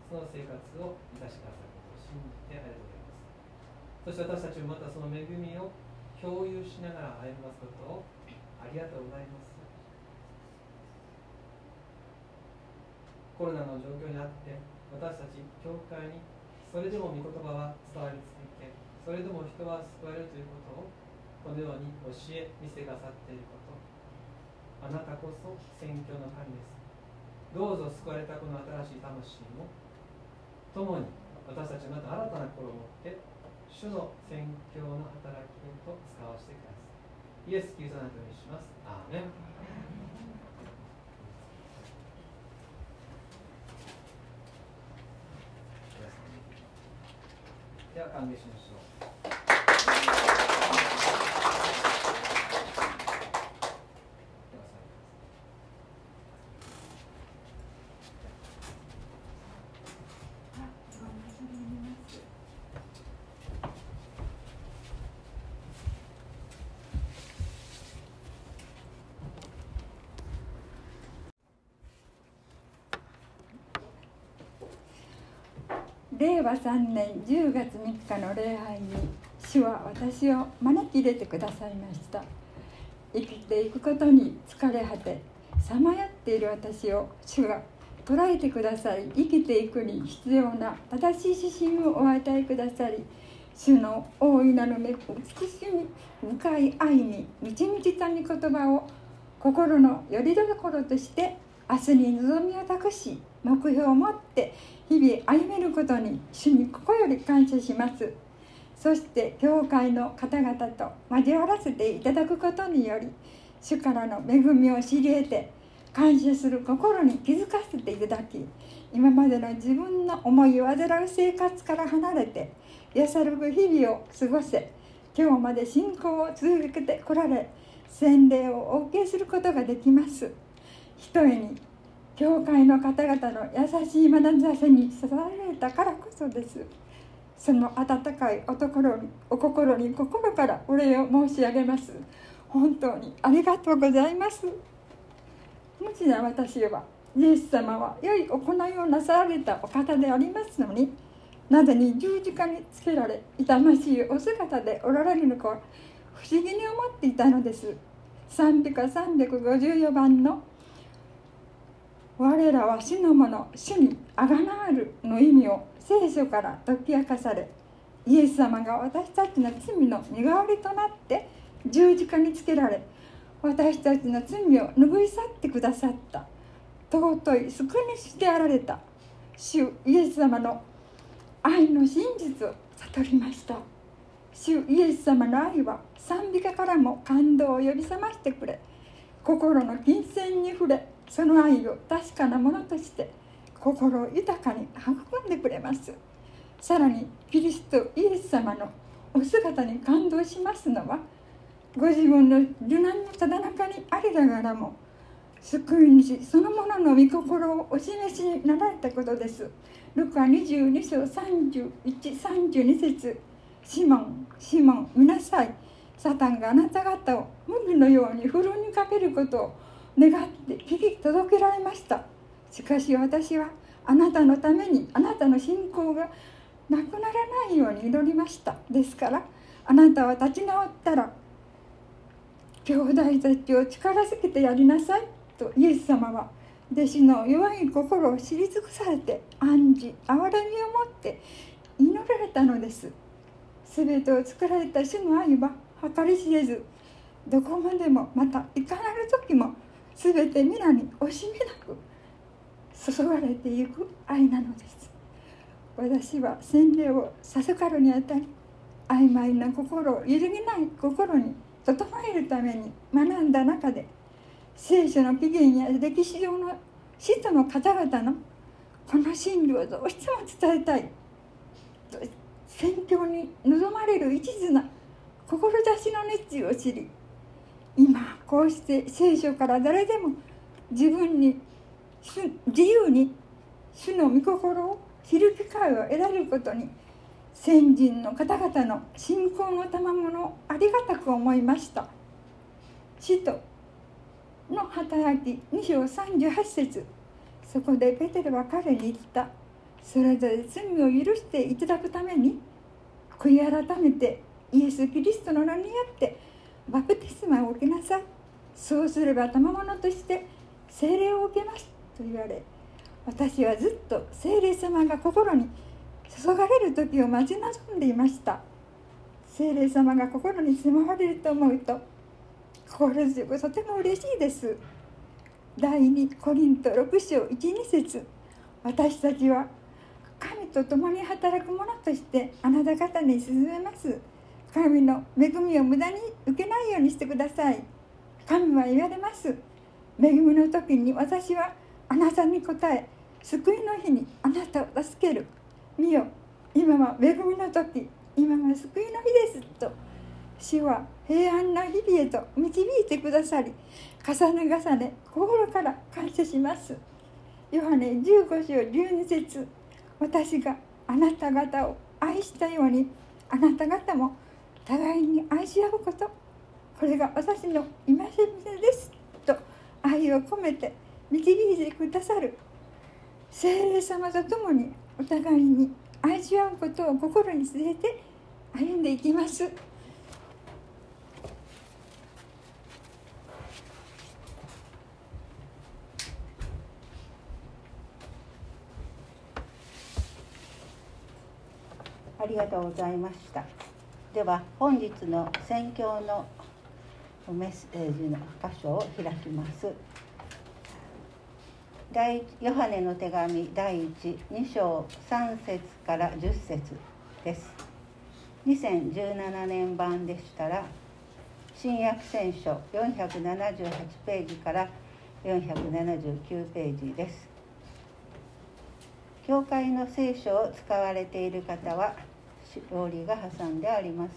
その生活をいたしくださることを信じてありがとうございます。そして私たちもまたその恵みを共有しながら歩ますことをありがとうございます。コロナの状況にあって私たち教会にそれでも御言葉は伝わり続けそれでも人は救われるということをこのように教え見せてくださっていること。あなたこそ宣教の神です。どうぞ救われたこの新しい魂も共に私たちまた新たな心を持って主の宣教の働きへと使わせてください。イエス・キリストの名にします。アーメン。では歓迎しましょう。令和3年10月3日の礼拝に主は私を招き入れてくださいました。生きていくことに疲れ果てさまよっている私を主が捉えてくださり生きていくに必要な正しい指針をお与えくださり主の大いなる美しみ深い愛に満ち満ちた御言葉を心のよりどころとして明日に望みを託し目標を持って日々歩めることに主に心より感謝します。そして教会の方々と交わらせていただくことにより主からの恵みを知り得て感謝する心に気づかせていただき今までの自分の思いを患う生活から離れて安らぐ日々を過ごせ今日まで信仰を続けてこられ洗礼をお受けすることができます。ひとえに教会の方々の優しい眼差しに支えられたからこそです。その温かいお心にお心に心からお礼を申し上げます。本当にありがとうございます。無知な私はイエス様は良い行いをなさられたお方でありますのになぜに十字架につけられ痛ましいお姿でおられるのか不思議に思っていたのです。賛美歌354番の「我らは主のもの主にあがなわる」の意味を聖書から解き明かされイエス様が私たちの罪の身代わりとなって十字架につけられ私たちの罪を拭い去ってくださった。尊い救い主であられた。主イエス様の愛の真実を悟りました。主イエス様の愛は賛美歌からも感動を呼び覚ましてくれ。心の金銭に触れその愛を確かなものとして心を豊かに育んでくれます。さらにキリストイエス様のお姿に感動しますのはご自分の受難のただ中にありながらも救い主そのものの御心をお示しになられたことです。ルカ22章3132節。シモンシモン見なさい。サタンがあなた方を麦のようにふるにかけることを願って聞き届けられました。しかし私はあなたのためにあなたの信仰がなくならないように祈りました。ですからあなたは立ち直ったら兄弟たちを力づけてやりなさい。とイエス様は弟子の弱い心を知り尽くされて暗示憐れみを持って祈られたのです。全てを作られた主の愛は計り知れずどこまでもまたいかなる時も全て皆に惜しみなく注がれていく愛なのです。私は洗礼を授かるにあたり曖昧な心を揺るぎない心に整えるために学んだ中で聖書の起源や歴史上の使徒の方々のこの真理をどうしても伝えたい。宣教に望まれる一途な志の熱意を知り今こうして聖書から誰でも自分に自由に主の御心を知る機会を得られることに先人の方々の信仰の賜物をありがたく思いました。使徒の働き2章38節。そこでペテルは彼に言った。それぞれ罪を許していただくために悔い改めてイエス・キリストの名によってバプテスマを受けなさい。そうすれば賜物として聖霊を受けますと言われ私はずっと聖霊様が心に注がれる時を待ち望んでいました。聖霊様が心に住まわれると思うと心強くとても嬉しいです。第2コリント6章12節私たちは神と共に働く者としてあなた方に進めます。神の恵みを無駄に受けないようにしてください。神は言われます。恵みの時に私はあなたに答え救いの日にあなたを助ける。見よ今は恵みの時今は救いの日です。と主は平安な日々へと導いてくださり重ね重ね心から感謝します。ヨハネ15章12節。私があなた方を愛したようにあなた方も互いに愛し合うこと。これが私の戒めです。と愛を込めて導いてくださる。聖霊様と共にお互いに愛し合うことを心に据えて歩んでいきます。ありがとうございました。では本日の宣教のメッセージの箇所を開きます。第ヨハネの手紙第12章3節から10節です。2017年版でしたら新約聖書478ページから479ページです。教会の聖書を使われている方は勝利が挟んであります。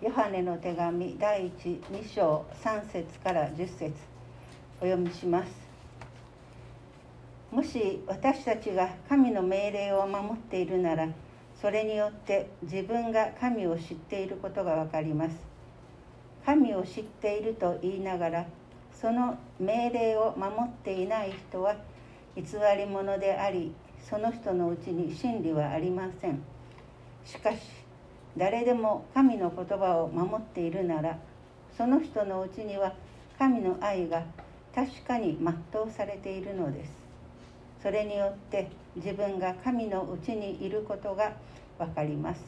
ヨハネの手紙第12章3節から10節お読みします。もし私たちが神の命令を守っているならそれによって自分が神を知っていることがわかります。神を知っていると言いながらその命令を守っていない人は偽り者でありその人のうちに真理はありません。しかし誰でも神の言葉を守っているならその人のうちには神の愛が確かに全うされているのです。それによって自分が神のうちにいることが分かります。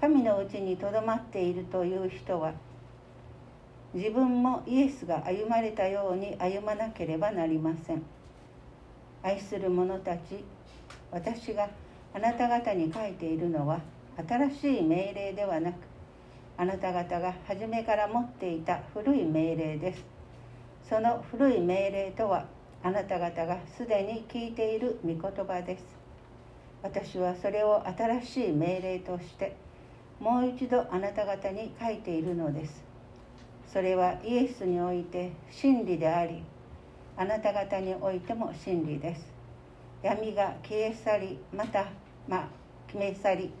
神のうちにとどまっているという人は自分もイエスが歩まれたように歩まなければなりません。愛する者たち私があなた方に書いているのは新しい命令ではなくあなた方が初めから持っていた古い命令です。その古い命令とはあなた方がすでに聞いている御言葉です。私はそれを新しい命令としてもう一度あなた方に書いているのです。それはイエスにおいて真理でありあなた方においても真理です。闇が消え去りまたま決め去り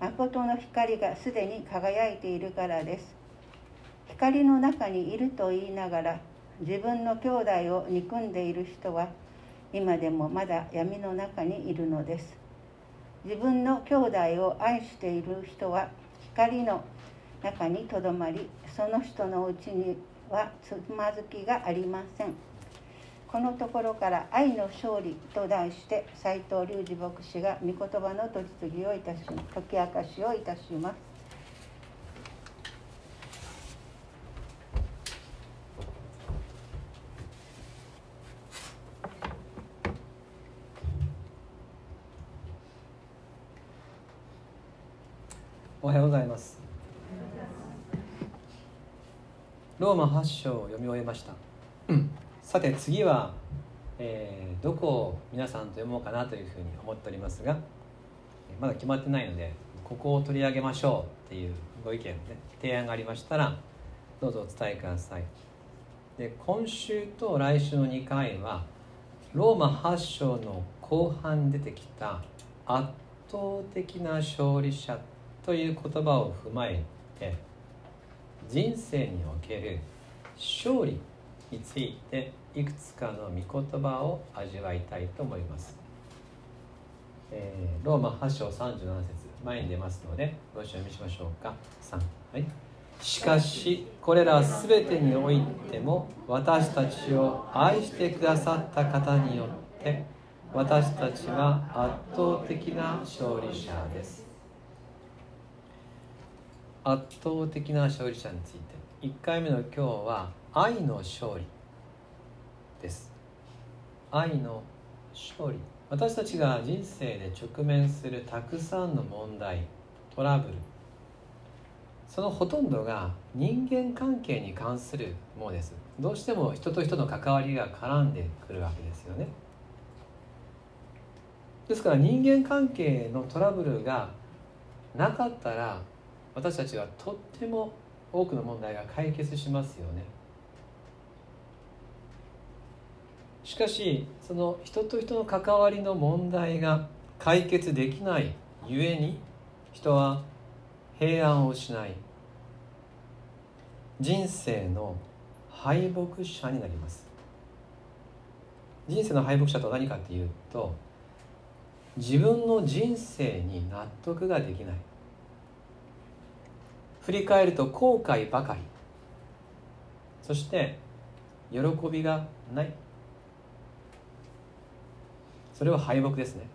誠の光がすでに輝いているからです。光の中にいると言いながら自分の兄弟を憎んでいる人は今でもまだ闇の中にいるのです。自分の兄弟を愛している人は光の中にとどまりその人のうちにはつまずきがありません。このところから「愛の勝利」と題して斎藤隆二牧師が御言葉の取り次ぎをいたし解き明かしをいたします。おはようございますローマ8章を読み終えました、さて次は、えー、どこを皆さんと読もうかなというふうに思っておりますがまだ決まってないのでここを取り上げましょうっていうご意見、ね、提案がありましたらどうぞお伝えください。で今週と来週の2回はローマ8章の後半出てきた圧倒的な勝利者という言葉を踏まえて人生における勝利についていくつかの御言葉を味わいたいと思います、えー、ローマ8章37節前に出ますのでご一緒にしましょうか。3はい。しかしこれら全てにおいても私たちを愛してくださった方によって私たちは圧倒的な勝利者です。圧倒的な勝利者について。1回目の今日は愛の勝利。です。愛の勝利私たちが人生で直面するたくさんの問題トラブル。そのほとんどが人間関係に関するものです。どうしても人と人の関わりが絡んでくるわけですよね。ですから人間関係のトラブルがなかったら私たちはとっても多くの問題が解決しますよね。しかしその人と人の関わりの問題が解決できないゆえに人は平安を失い。人生の敗北者になります。人生の敗北者とは何かっていうと自分の人生に納得ができない。振り返ると後悔ばかり。そして喜びがない。それは敗北ですね。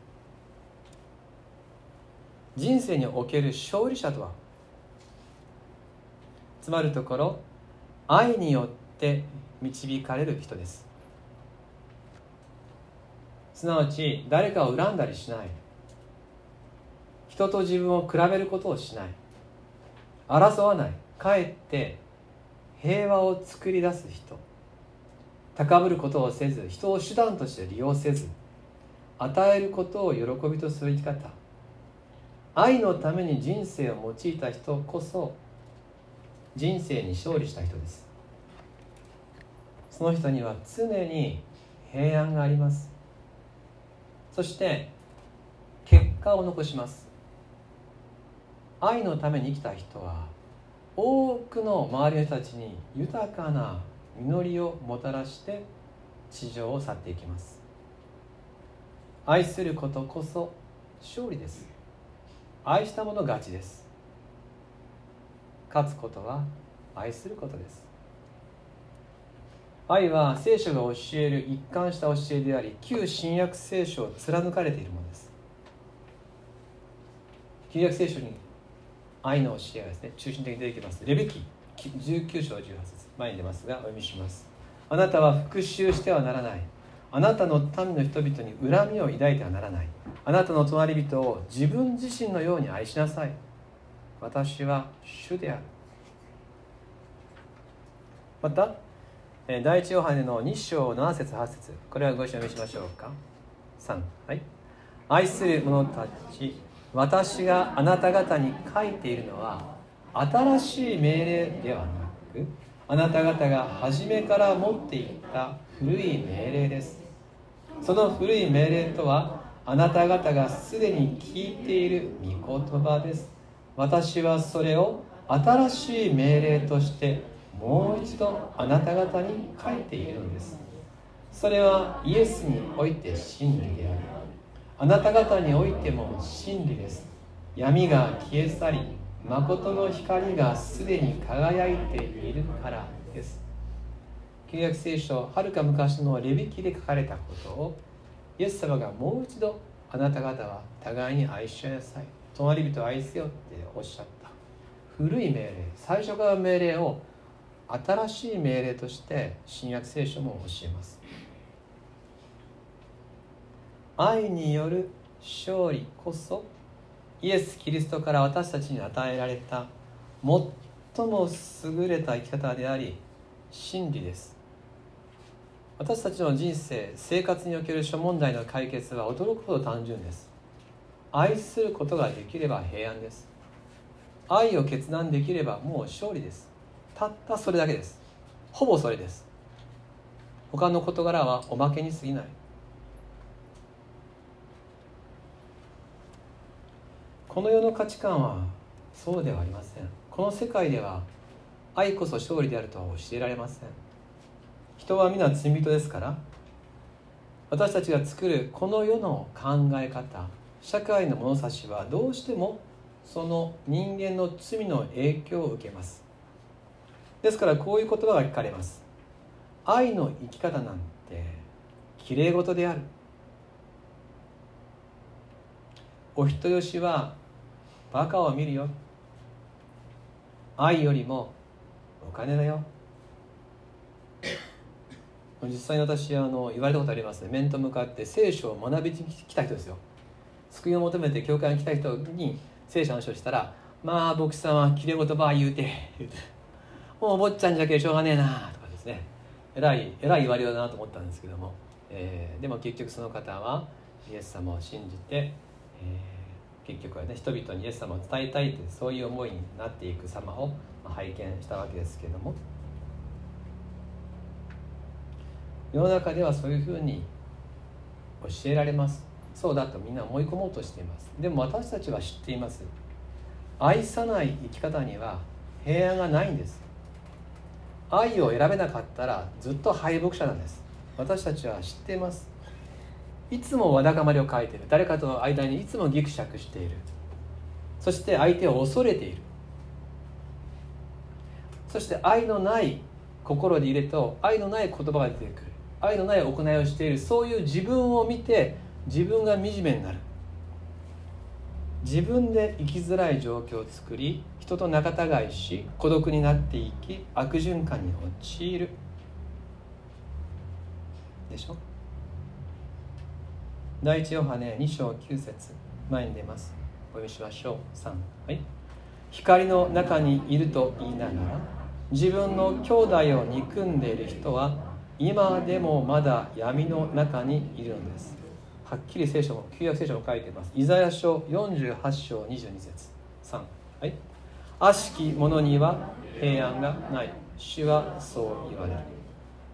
人生における勝利者とは？つまるところ愛によって導かれる人です。すなわち誰かを恨んだりしない。人と自分を比べることをしない。争わない。かえって平和を作り出す人。高ぶることをせず人を手段として利用せず。与えることを喜びとする生き方。愛のために人生を用いた人こそ人生に勝利した人です。その人には常に平安があります。そして結果を残します。愛のために生きた人は多くの周りの人たちに豊かな実りをもたらして地上を去っていきます。愛することこそ勝利です。愛した者勝ちです。勝つことは愛することです。愛は聖書が教える一貫した教えであり旧新約聖書を貫かれているものです。旧約聖書に愛の教えがですね中心的に出てきます。レベキ19章18節前に出ますがお読みします。あなたは復讐してはならない。あなたの民の人々に恨みを抱いてはならない。あなたの隣人を自分自身のように愛しなさい。私は主である。また第一ヨハネの2章7節8節。これはご一緒にしましょうか。3はい。愛する者たち私があなた方に書いているのは新しい命令ではなくあなた方が初めから持っていった古い命令です。その古い命令とはあなた方がすでに聞いている御言葉です。私はそれを新しい命令としてもう一度あなた方に書いているのです。それはイエスにおいて真理でありあなた方においても真理です。闇が消え去り誠の光がすでに輝いているからです。旧約聖書はるか昔のレビキで書かれたことをイエス様がもう一度あなた方は互いに愛し合いなさい。隣人を愛せよっておっしゃった。古い命令。最初から命令を新しい命令として新約聖書も教えます。愛による勝利こそイエス・キリストから私たちに与えられた最も優れた生き方であり真理です。私たちの人生生活における諸問題の解決は驚くほど単純です。愛することができれば平安です。愛を決断できればもう勝利です。たったそれだけです。ほぼそれです。他の事柄はおまけに過ぎない。この世の価値観はそうではありません。この世界では愛こそ勝利であるとは教えられません。人は皆罪人ですから私たちが作るこの世の考え方社会の物差しはどうしてもその人間の罪の影響を受けます。ですからこういう言葉が聞かれます。愛の生き方なんてきれい事である。お人よしはバカを見るよ。愛よりもお金だよ。実際に私あの言われたことありますね。面と向かって聖書を学びに来た人ですよ。救いを求めて教会に来た人に聖書の話をしたら「まあ牧師さんはきれい言葉言うて」言うて「もうお坊ちゃんじゃけしょうがねえな」とかですね。えらいえらい言われようだなと思ったんですけども、えー、でも結局その方はイエス様を信じて、えー、結局はね人々にイエス様を伝えたいというそういう思いになっていく様を拝見したわけですけども。世の中ではそういうふうに教えられます。そうだとみんな思い込もうとしています。でも私たちは知っています。愛さない生き方には平安がないんです。愛を選べなかったらずっと敗北者なんです。私たちは知っています。いつもわだかまりを書いている。誰かとの間にいつもギクシャクしている。そして相手を恐れている。そして愛のない心で入れと愛のない言葉が出てくる。愛のない行いをしているそういう自分を見て自分が惨めになる。自分で生きづらい状況を作り人と仲違いし孤独になっていき悪循環に陥る。でしょ？第一ヨハネ2章9節前に出ます。お読みしましょう。3はい。光の中にいると言いながら自分の兄弟を憎んでいる人は今でもまだ闇の中にいるのです。はっきり聖書も旧約聖書も書いています。イザヤ書48章22節。3はい。悪しき者には平安がない。主はそう言われる。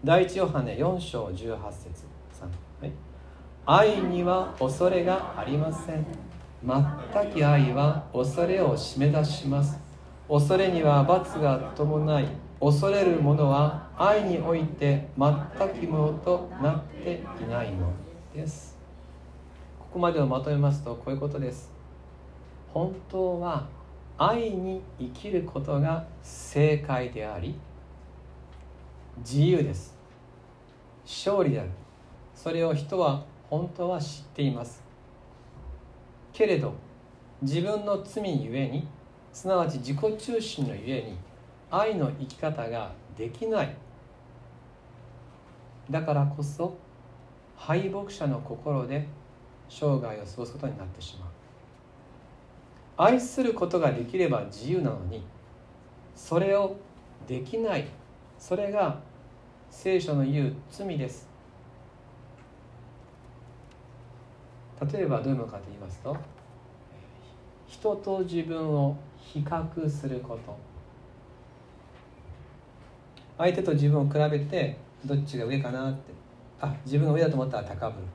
第一ヨハネ4章18節。3はい。愛には恐れがありません。全き愛は恐れを締め出します。恐れには罰が伴い恐れる者は愛において全きものとなっていないのです。ここまでをまとめますとこういうことです。本当は愛に生きることが正解であり自由です。勝利である。それを人は本当は知っています。けれど自分の罪ゆえにすなわち自己中心のゆえに愛の生き方ができない。だからこそ敗北者の心で生涯を過ごすことになってしまう。愛することができれば自由なのにそれをできないそれが聖書の言う罪です。例えばどういうものかと言いますと人と自分を比較すること。相手と自分を比べてどっちが上かなって。あ自分が上だと思ったら高ぶる。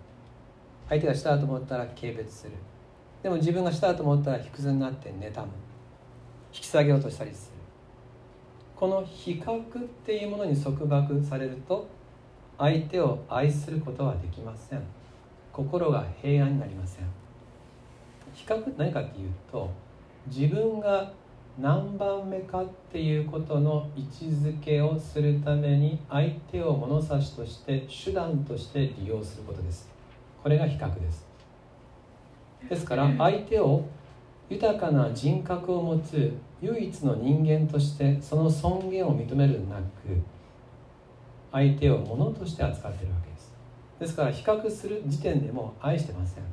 相手が下だと思ったら軽蔑する。でも自分が下だと思ったら低図になって妬む。引き下げようとしたりする。この比較っていうものに束縛されると相手を愛することはできません。心が平安になりません。比較何かっていうと自分が何番目かっていうことの位置づけをするために相手を物差しとして手段として利用することです。これが比較です。ですから相手を豊かな人格を持つ唯一の人間としてその尊厳を認めるなく相手を物として扱っているわけです。ですから比較する時点でも愛してません。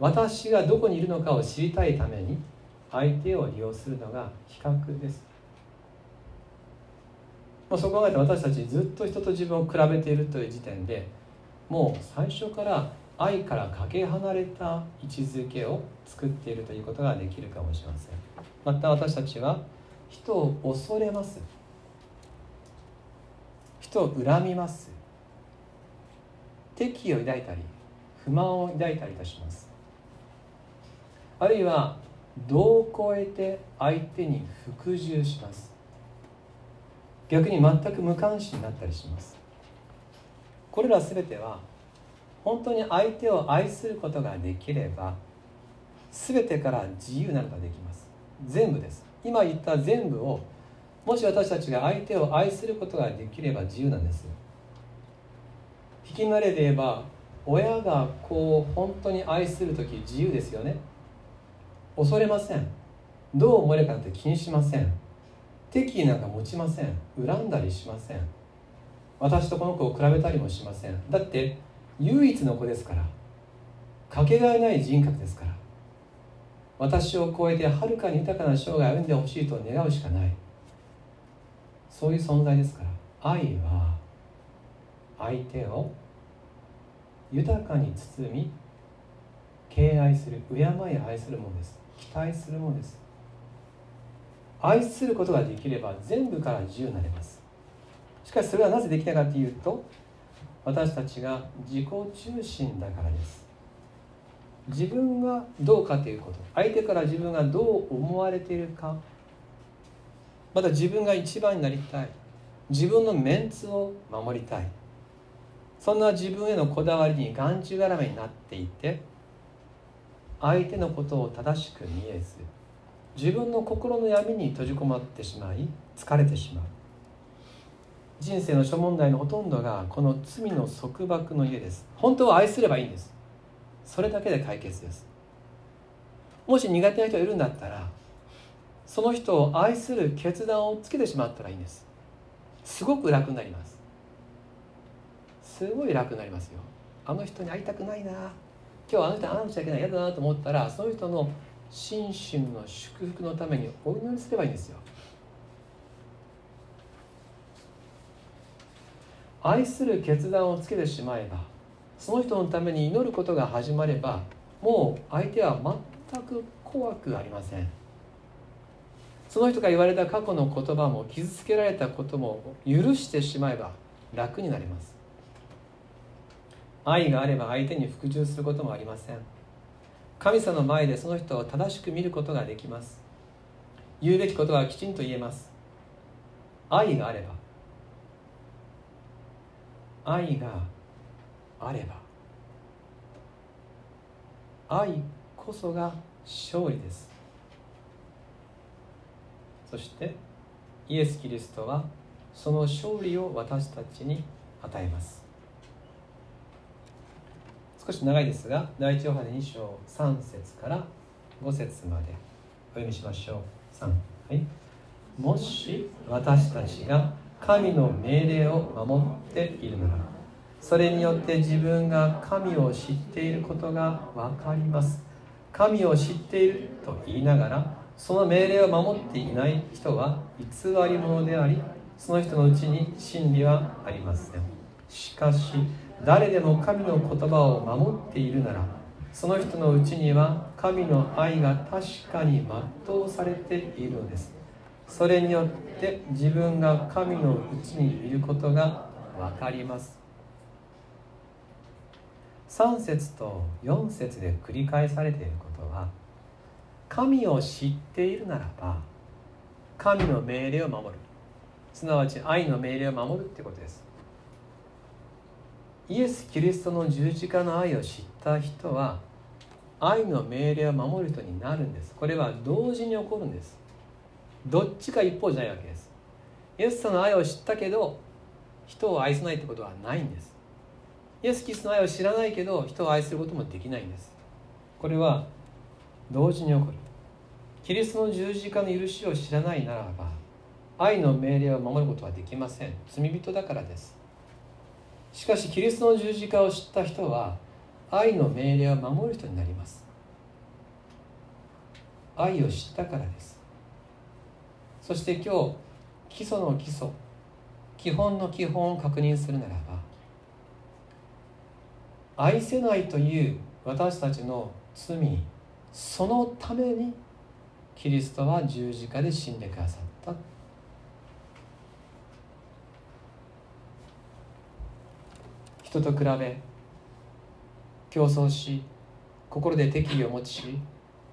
私がどこにいるのかを知りたいために相手を利用するのが比較です。もうそう考えて私たちずっと人と自分を比べているという時点でもう最初から愛からかけ離れた位置づけを作っているということができるかもしれません。また私たちは人を恐れます。人を恨みます。敵意を抱いたり不満を抱いたりいたします。あるいは度を超えて相手に服従します。逆に全く無関心になったりします。これら全ては本当に相手を愛することができれば全てから自由なのができます。全部です。今言った全部をもし私たちが相手を愛することができれば自由なんです引き慣れで言えば親がこう本当に愛する時自由ですよね。恐れません。どう思えるかなんて気にしません。敵意なんか持ちません。恨んだりしません。私とこの子を比べたりもしません。だって唯一の子ですから。かけがえない人格ですから。私を超えてはるかに豊かな生涯を歩んでほしいと願うしかない。そういう存在ですから。愛は相手を豊かに包み敬愛する敬い愛するものです。期待するものです。愛することができれば全部から自由になれます。しかしそれはなぜできないかというと私たちが自己中心だからです。自分がどうかということ。相手から自分がどう思われているか。また自分が一番になりたい。自分のメンツを守りたい。そんな自分へのこだわりにがんじがらめになっていて相手のことを正しく見えず自分の心の闇に閉じこまってしまい疲れてしまう。人生の諸問題のほとんどがこの罪の束縛の家です。本当は愛すればいいんです。それだけで解決です。もし苦手な人がいるんだったらその人を愛する決断をつけてしまったらいいんです。すごく楽になります。すごい楽になりますよ。あの人に会いたくないな。今日あの人に会わなちゃいけない。嫌だなと思ったらその人の心身の祝福のためにお祈りすればいいんですよ。愛する決断をつけてしまえばその人のために祈ることが始まればもう相手は全く怖くありません。その人が言われた過去の言葉も傷つけられたことも許してしまえば楽になります。愛があれば相手に服従することもありません。神様の前でその人を正しく見ることができます。言うべきことはきちんと言えます。愛があれば。愛があれば。愛こそが勝利です。そしてイエス・キリストはその勝利を私たちに与えます。少し長いですが第一ヨハネ2章3節から5節まで。お読みしましょう。3はい。もし私たちが神の命令を守っているならそれによって自分が神を知っていることが分かります。神を知っていると言いながらその命令を守っていない人は偽り者でありその人のうちに真理はありません。しかし誰でも神の言葉を守っているならその人のうちには神の愛が確かに全うされているのです。それによって自分が神のうちにいることが分かります。3節と4節で繰り返されていることは神を知っているならば神の命令を守る。すなわち愛の命令を守るってことです。イエス・キリストの十字架の愛を知った人は愛の命令を守る人になるんです。これは同時に起こるんです。どっちか一方じゃないわけです。イエス様の愛を知ったけど人を愛さないってことはないんです。イエス・キリストの愛を知らないけど人を愛することもできないんです。これは同時に起こる。キリストの十字架の許しを知らないならば愛の命令を守ることはできません。罪人だからです。しかしキリストの十字架を知った人は愛の命令を守る人になります。愛を知ったからです。そして今日基礎の基礎基本の基本を確認するならば愛せないという私たちの罪そのためにキリストは十字架で死んでくださった。人と比べ競争し心で敵意を持ち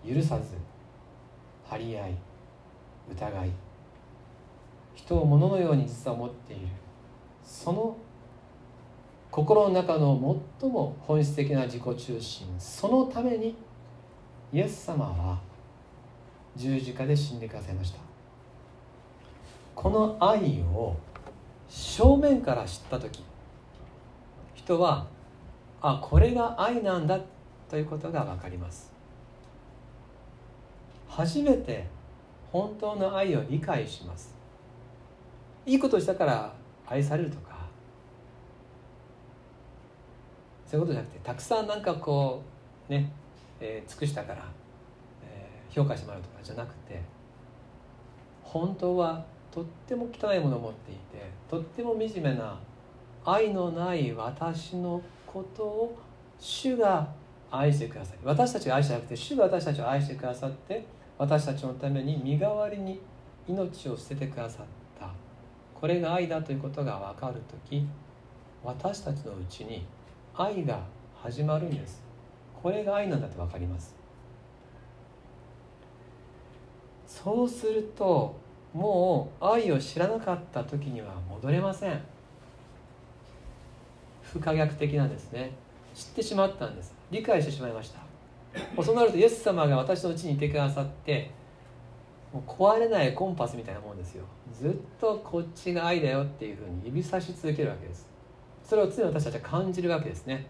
許さず張り合い疑い人を物のように実は持っている。その心の中の最も本質的な自己中心そのためにイエス様は十字架で死んでくださいました。この愛を正面から知った時人はあこれが愛なんだということが分かります。初めて本当の愛を理解します。いいことしたから愛されるとか。そういうことじゃなくてたくさんなんかこうね、えー、尽くしたから、えー、評価してもらうとかじゃなくて本当はとっても汚いものを持っていてとっても惨めな愛のない私のことを主が愛してください。私たちが愛してなくて主が私たちを愛してくださって私たちのために身代わりに命を捨ててくださった。これが愛だということが分かる時私たちのうちに愛が始まるんです。これが愛なんだと分かります。そうするともう愛を知らなかった時には戻れません。不可逆的なんですね知ってしまったんです。理解してしまいました。そうなるとイエス様が私のうちにいてくださってもう壊れないコンパスみたいなもんですよ。ずっとこっちが愛だよっていうふうに指さし続けるわけです。それを常に私たちは感じるわけですね。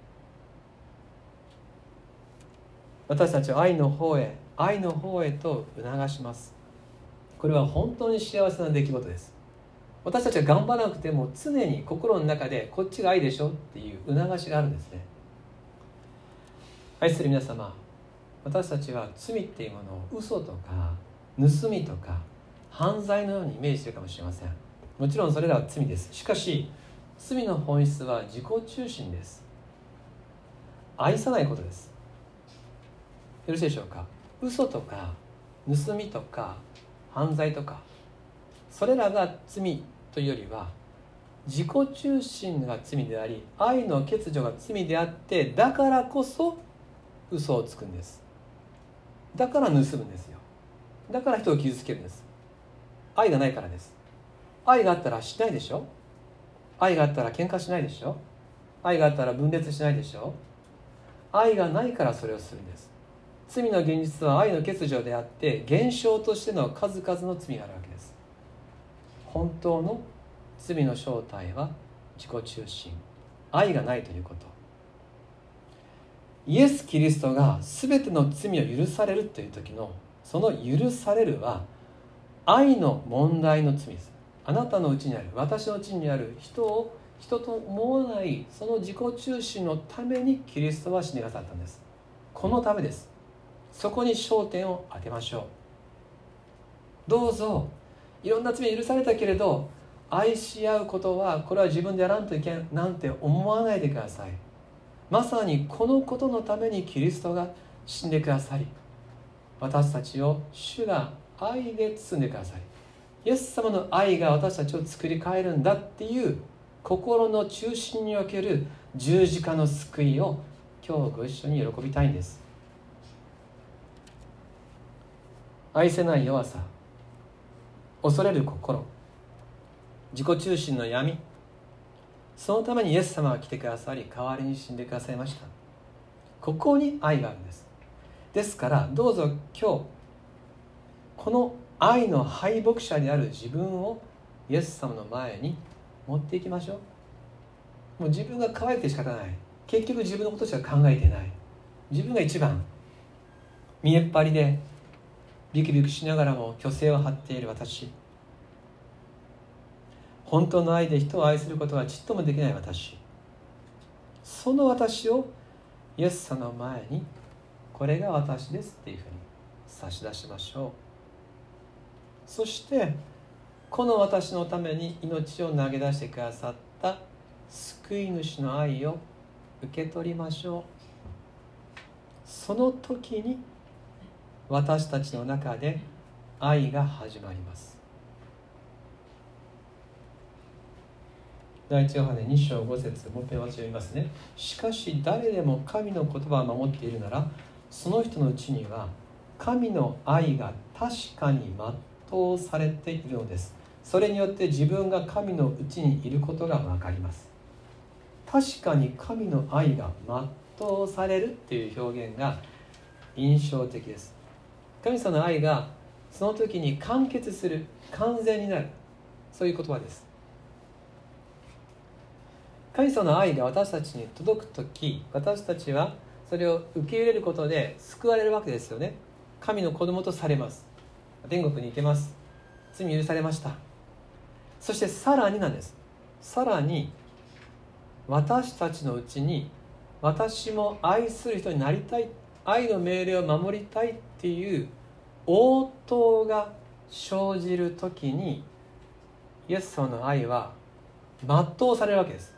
私たちは愛の方へ愛の方へと促します。これは本当に幸せな出来事です。私たちは頑張らなくても常に心の中でこっちが愛でしょっていう促しがあるんですね。愛する皆様私たちは罪っていうものを嘘とか盗みとか犯罪のようにイメージしてるかもしれません。もちろんそれらは罪です。しかし罪の本質は自己中心です。愛さないことです。よろしいでしょうか？嘘とか盗みとか犯罪とかそれらが罪というよりは自己中心が罪であり愛の欠如が罪であってだからこそ嘘をつくんです。だから盗むんですよ。だから人を傷つけるんです。愛がないからです。愛があったらしないでしょ。愛があったら喧嘩しないでしょ。愛があったら分裂しないでしょ。愛がないからそれをするんです。罪の現実は愛の欠如であって現象としての数々の罪があるわけです。本当の罪の正体は自己中心。愛がないということ。イエス・キリストが全ての罪を許されるという時のその許されるは愛の問題の罪です。あなたのうちにある私のうちにある人を人と思わないその自己中心のためにキリストは死になさったんです。このためです。そこに焦点を当てましょう。どうぞいろんな罪許されたけれど愛し合うことはこれは自分でやらんといけんなんて思わないでください。まさにこのことのためにキリストが死んでくださり私たちを主が愛で包んでくださいイエス様の愛が私たちを作り変えるんだっていう心の中心における十字架の救いを今日ご一緒に喜びたいんです。愛せない弱さ。恐れる心。自己中心の闇。そのためにイエス様が来てくださり代わりに死んでくださいました。ここに愛があるんです。ですからどうぞ今日この愛の敗北者である自分をイエス様の前に持っていきましょう。もう自分が乾いて仕方ない。結局自分のことしか考えてない。自分が一番見えっ張りでビクビクしながらも虚勢を張っている私。本当の愛で人を愛することはちっともできない私。その私をイエス様の前にこれが私ですっていうふうに差し出しましょう。そしてこの私のために命を投げ出してくださった救い主の愛を受け取りましょう。その時に私たちの中で愛が始まります。第一ヨハネ2章5節もう一遍私読みますね。しかし誰でも神の言葉を守っているならその人のうちには神の愛が確かに全うされているのです。それによって自分が神のうちにいることが分かります。確かに神の愛が全うされるっていう表現が印象的です。神様の愛がその時に完結する完全になる。そういう言葉です。神様の愛が私たちに届く時私たちはそれを受け入れることで救われるわけですよね。神の子供とされます。天国に行けます。罪許されました。そしてさらになんです。さらに私たちのうちに私も愛する人になりたい愛の命令を守りたいっていう応答が生じる時にイエス様の愛は全うされるわけです。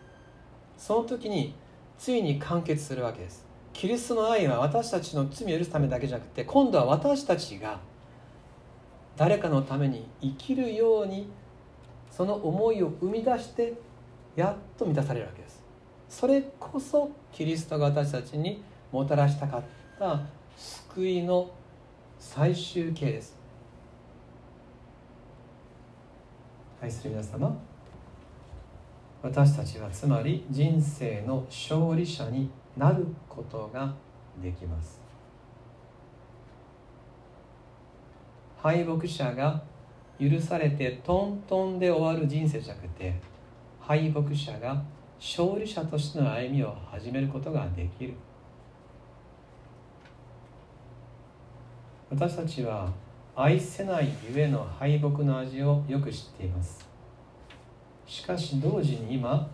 その時についに完結するわけです。キリストの愛は私たちの罪を許すためだけじゃなくて今度は私たちが誰かのために生きるようにその思いを生み出してやっと満たされるわけです。それこそキリストが私たちにもたらしたかった救いの最終形です。愛する皆様。私たちはつまり人生の勝利者になることができます。敗北者が許されてトントンで終わる人生じゃなくて敗北者が勝利者としての歩みを始めることができる。私たちは愛せないゆえの敗北の味をよく知っています。しかし同時に今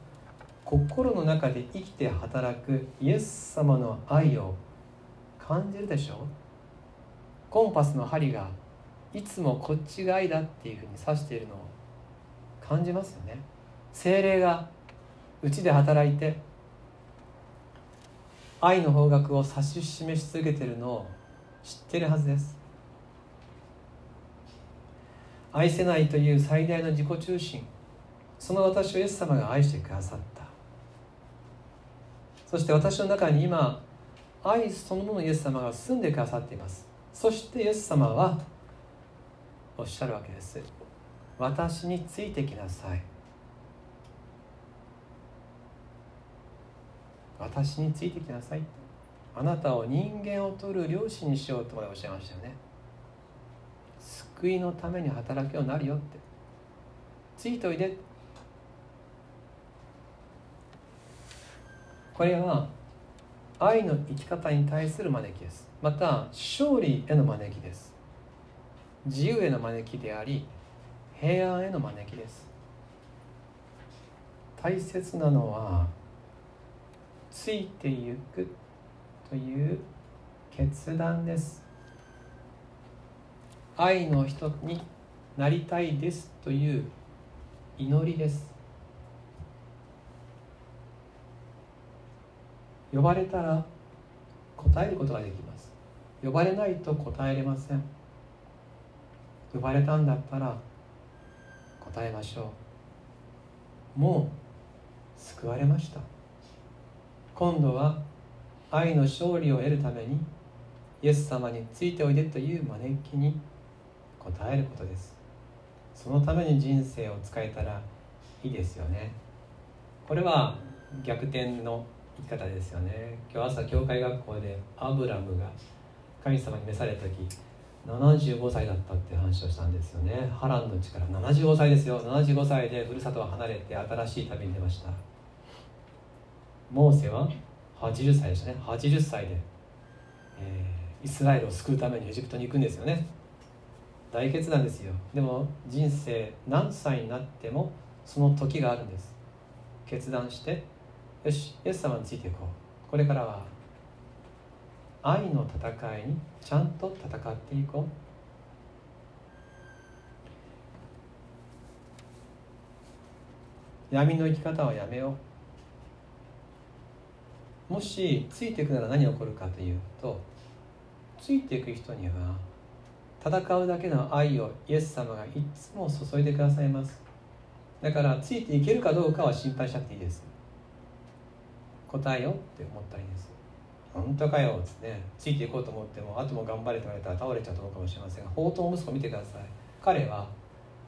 心の中で生きて働くイエス様の愛を感じるでしょコンパスの針がいつもこっちが愛だっていうふうに指しているのを感じますよね。精霊がうちで働いて愛の方角を指し示し続けてるのを知ってるはずです。愛せないという最大の自己中心。その私をイエス様が愛してくださった。そして私の中に今愛そのものイエス様が住んでくださっています。そしてイエス様はおっしゃるわけです。私についてきなさい。私についてきなさい。あなたを人間を取る漁師にしようとまでおっしゃいましたよね。救いのために働くようになるよって。ついておいで。これは愛の生き方に対する招きです。また勝利への招きです。自由への招きであり平安への招きです。大切なのはついてゆく。という決断です。愛の人になりたいですという祈りです。呼ばれたら答えることができます。呼ばれないと答えれません。呼ばれたんだったら答えましょう。もう救われました。今度は愛の勝利を得るためにイエス様についておいでという招きに応えることです。そのために人生を使えたらいいですよね。これは逆転の生き方ですよね。今日朝教会学校でアブラムが神様に召された時75歳だったって話をしたんですよね。波乱の力75歳ですよ。75歳でふるさとを離れて新しい旅に出ました。モーセは80歳でしたね。80歳で、えー、イスラエルを救うためにエジプトに行くんですよね。大決断ですよ。でも人生何歳になってもその時があるんです。決断してよしイエス様についていこう。これからは愛の戦いにちゃんと戦っていこう。闇の生き方はやめよう。もしついていくなら何が起こるかというとついていく人には戦うだけの愛をイエス様がいつも注いでくださいます。だからついていけるかどうかは心配しなくていいです。答えよって思ったらいいです。本当かよっつってねついていこうと思ってもあとも頑張れと言われたら倒れちゃうと思うかもしれませんが宝刀息子見てください。彼は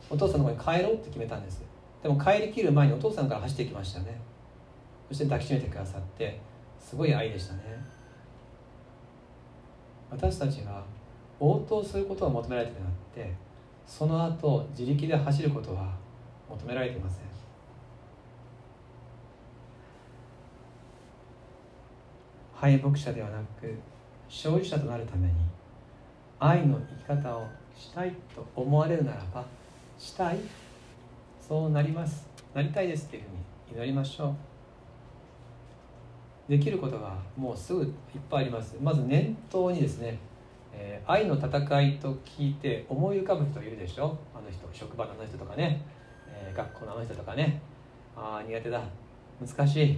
お父さんの方に帰ろうって決めたんです。でも帰りきる前にお父さんから走っていきましたね。そして抱きしめてくださってすごい愛でしたね。私たちは応答することを求められてなってその後自力で走ることは求められていません。敗北者ではなく勝利者となるために愛の生き方をしたいと思われるならばしたいそうなります。なりたいですっていうふうに祈りましょう。できることがもうすぐいっぱいあります。まず念頭にですね、えー、愛の戦いと聞いて思い浮かぶ人いるでしょ？あの人。職場のあの人とかね、えー、学校のあの人とかね。ああ苦手だ。難しい。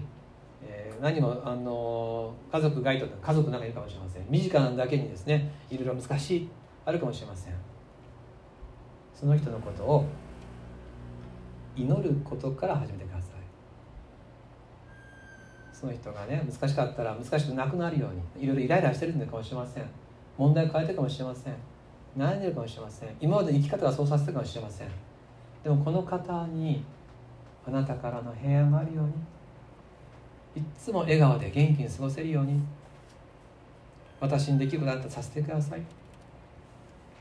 えー、何もあの家族外とか家族なんかいるかもしれません。身近なだけにですねいろいろ難しい。あるかもしれません。その人のことを祈ることから始めてください。その人がね難しかったら難しくなくなるようにいろいろイライラしてるのかもしれません。問題を変えてるかもしれません。悩んでるかもしれません。今まで生き方がそうさせてるかもしれません。でもこの方にあなたからの平安があるようにいつも笑顔で元気に過ごせるように私にできることあったらさせてください。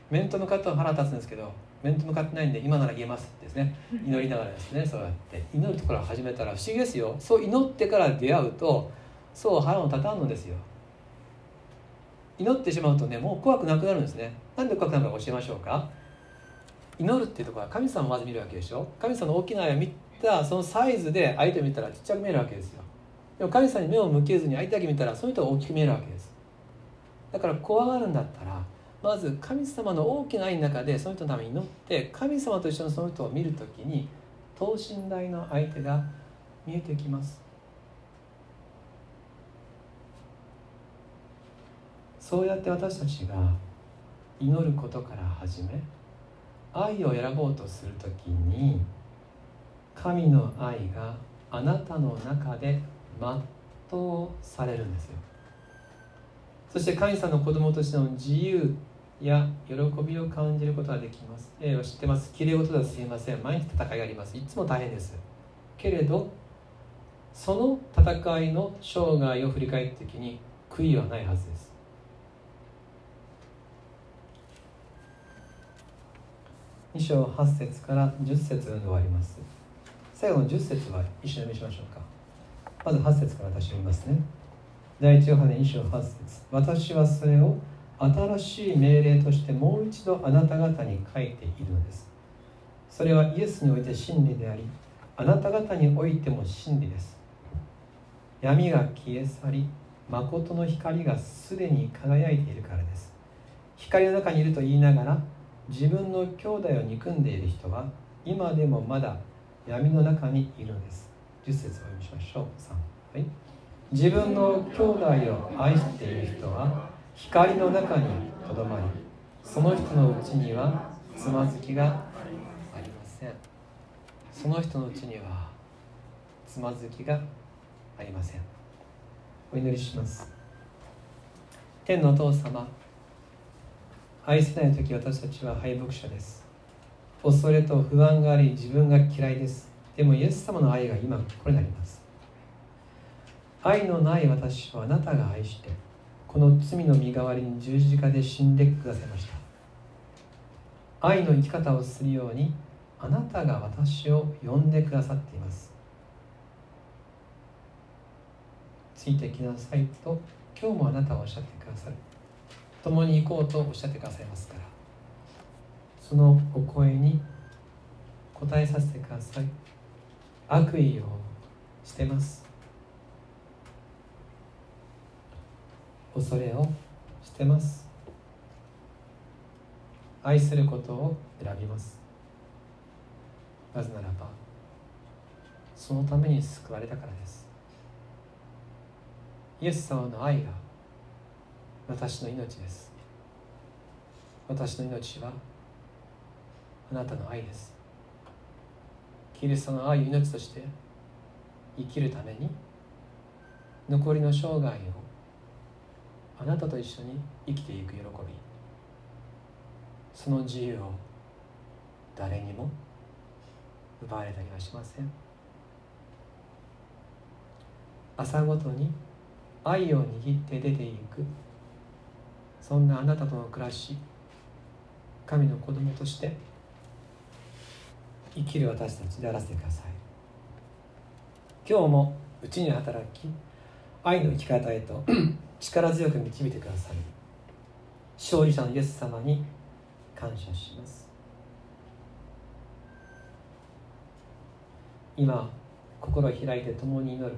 面と向かっては腹立つんですけど面と向かってないんで今なら言えますですね。祈りながらですねそうやって。祈るところを始めたら不思議ですよ。そう祈ってから出会うとそう腹を立たんのですよ。祈ってしまうとねもう怖くなくなるんですね。なんで怖くなるか教えましょうか。祈るっていうところは神様をまず見るわけでしょ。神様の大きな愛を見たそのサイズで相手を見たらちっちゃく見えるわけですよ。でも神様に目を向けずに相手だけ見たらその人が大きく見えるわけです。だから怖がるんだったらまず神様の大きな愛の中でその人のために祈って神様と一緒にその人を見るときに等身大の相手が見えてきます。そうやって私たちが祈ることから始め愛を選ぼうとするときに神の愛があなたの中で全うされるんですよ。そして神様の子供としての自由や喜びを感じることができます。えー、知ってます。きれい事だすみません。毎日戦いがあります。いつも大変です。けれど、その戦いの生涯を振り返った時に悔いはないはずです。2章8節から10節で終わります。最後の10節は一緒に見しましょうか。まず8節から私読みますね。第一ヨハネ2章8節私はそれを新しい命令としてもう一度あなた方に書いているのです。それはイエスにおいて真理でありあなた方においても真理です。闇が消え去り誠の光がすでに輝いているからです。光の中にいると言いながら自分の兄弟を憎んでいる人は今でもまだ闇の中にいるのです。10節を読みましょう。3、はい、自分の兄弟を愛している人は光の中にとどまりその人のうちにはつまずきがありません。その人のうちにはつまずきがありません。お祈りします。天のお父様愛せない時私たちは敗北者です。恐れと不安があり自分が嫌いです。でもイエス様の愛が今ここになります。愛のない私をあなたが愛してこの罪の身代わりに十字架で死んでくださいました。愛の生き方をするようにあなたが私を呼んでくださっています。ついてきなさいと今日もあなたはおっしゃってくださる。共に行こうとおっしゃってくださいますから。そのお声に応えさせてください。悪意を捨てます。恐れを捨てます。愛することを選びます。なぜならばそのために救われたからです。イエス様の愛が私の命です。私の命はあなたの愛です。キリストの愛を命として生きるために残りの生涯をあなたと一緒に生きていく喜び。その自由を誰にも奪われたりはしません。朝ごとに愛を握って出ていく。そんなあなたとの暮らし神の子供として生きる私たちであらせてください。今日もうちに働き愛の生き方へと力強く導いてください勝利者のイエス様に感謝します。今心を開いて共に祈る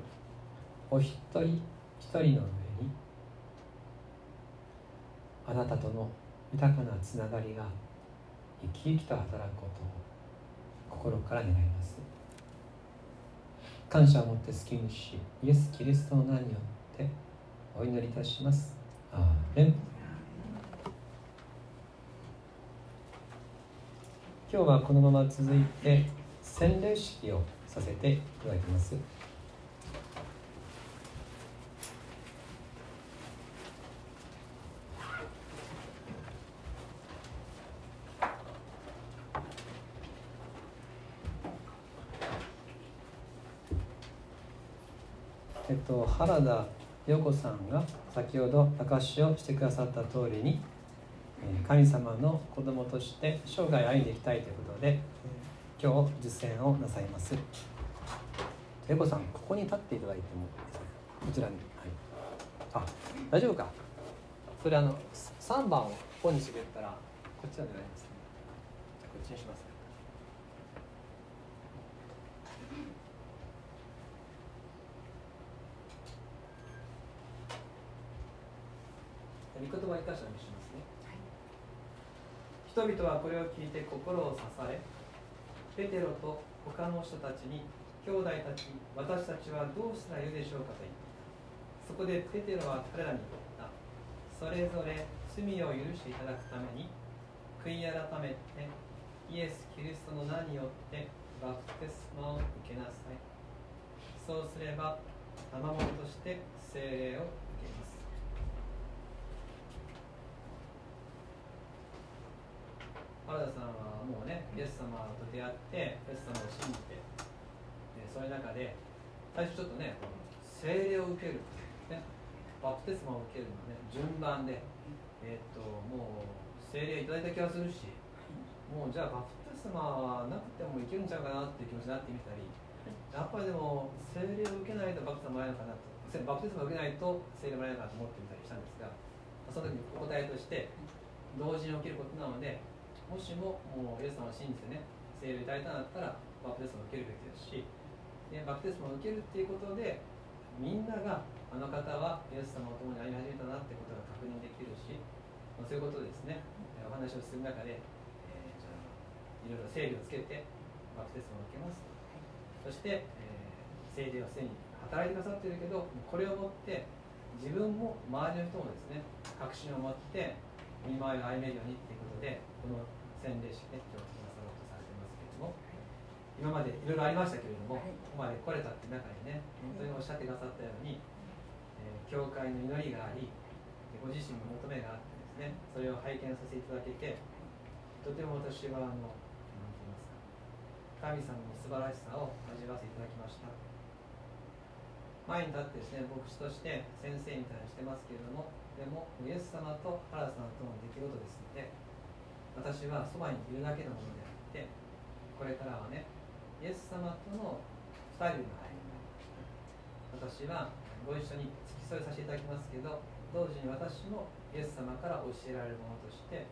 お一人一人の上にあなたとの豊かなつながりが生き生きと働くことを心から願います。感謝を持って好きにしイエス・キリストの名によってお祈りいたします。アーメン。今日はこのまま続いて洗礼式をさせていただきます。えっと原田陽子さんが先ほど証しをしてくださった通りに神様の子供として生涯歩んでいきたいということで今日実践をなさいます。陽子さんここに立っていただいてもこちらに、はい、あ大丈夫か？それあの3番を本にしてくれたらこっちなんじゃないですね。じゃこっちにします御言葉を生かしたにしますね、人々はこれを聞いて心を刺されペテロと他の人たちに兄弟たち私たちはどうしたらよいでしょうかと言っていた。そこでペテロは彼らに言った。それぞれ罪を許していただくために悔い改めてイエス・キリストの名によってバプテスマを受けなさい。そうすれば賜物として聖霊を受けます原田さんはもうねイエス様と出会ってイエス様を信じて。でそういう中で最初ちょっとね聖霊を受ける、ね、バプテスマを受けるのはね順番で、えー、っともう聖霊いただいた気がするしもうじゃあバプテスマはなくてもいけるんちゃうかなっていう気持ちになってみたりやっぱりでも聖霊を受けないとバプテスマもらえるのかなとバプテスマを受けないと聖霊もらえるのかなと思ってみたりしたんですがその時にお答えとして同時に起きることなのでもしももうイエス様を信じてね聖霊をいただいたんだったらバプテスマを受けるべきですしでバプテスマを受けるっていうことでみんながあの方はイエス様と共に歩み始めたなってことが確認できるし、まあ、そういうことですね。お話をする中で、えー、じゃあいろいろ整理をつけてバプテスマを受けます。そして、えー、聖霊はすでに働いてくださってるけどこれをもって自分も周りの人もですね確信を持って見回りを歩めるようにっていうことでこの洗礼式ね今日くださろうとされてますけれども今までいろいろありましたけれども、はい、ここまで来れたって中にね本当におっしゃってくださったように、えー、教会の祈りがありご自身の求めがあってですねそれを拝見させていただけてとても私はあの何て言いますか神様の素晴らしさを味わわせていただきました。前に立ってですね牧師として先生にしてますけれどもでもイエス様と原さんとの出来事ですので私はそばにいるだけのものであってこれからはねイエス様との2人の歩みになりました私はご一緒に付き添いさせていただきますけど同時に私もイエス様から教えられるものとして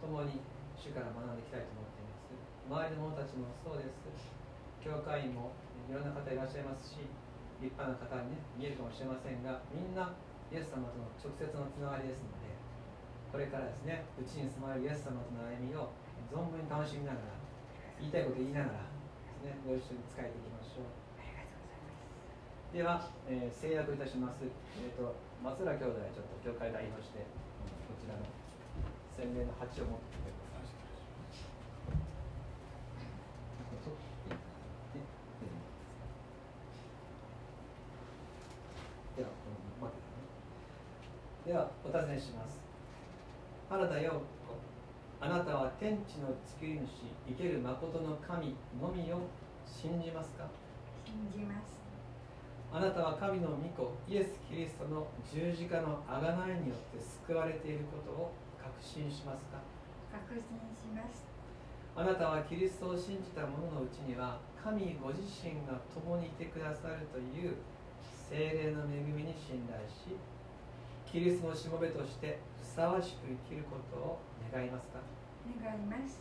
共に主から学んでいきたいと思っています。周りの者たちもそうです。教会員もいろんな方いらっしゃいますし立派な方にね見えるかもしれませんがみんなイエス様との直接のつながりですのでこれからですねうちに住まれるイエス様との歩みを存分に楽しみながら言いたいこと言いながらですねご一緒に使えていきましょう。では、えー、制約いたします、えーと、松浦兄弟ちょっと教会代表して、こちらの洗礼の鉢を持ってください、ではお尋ねします。原田陽子あなたは天地の作り主生ける誠の神のみを信じますか？信じますあなたは神の御子イエス・キリストの十字架の贖いによって救われていることを確信しますか？確信します。あなたはキリストを信じた者のうちには神ご自身が共にいてくださるという精霊の恵みに信頼しキリストのしもべとしてふさわしく生きることを願いますか？願います。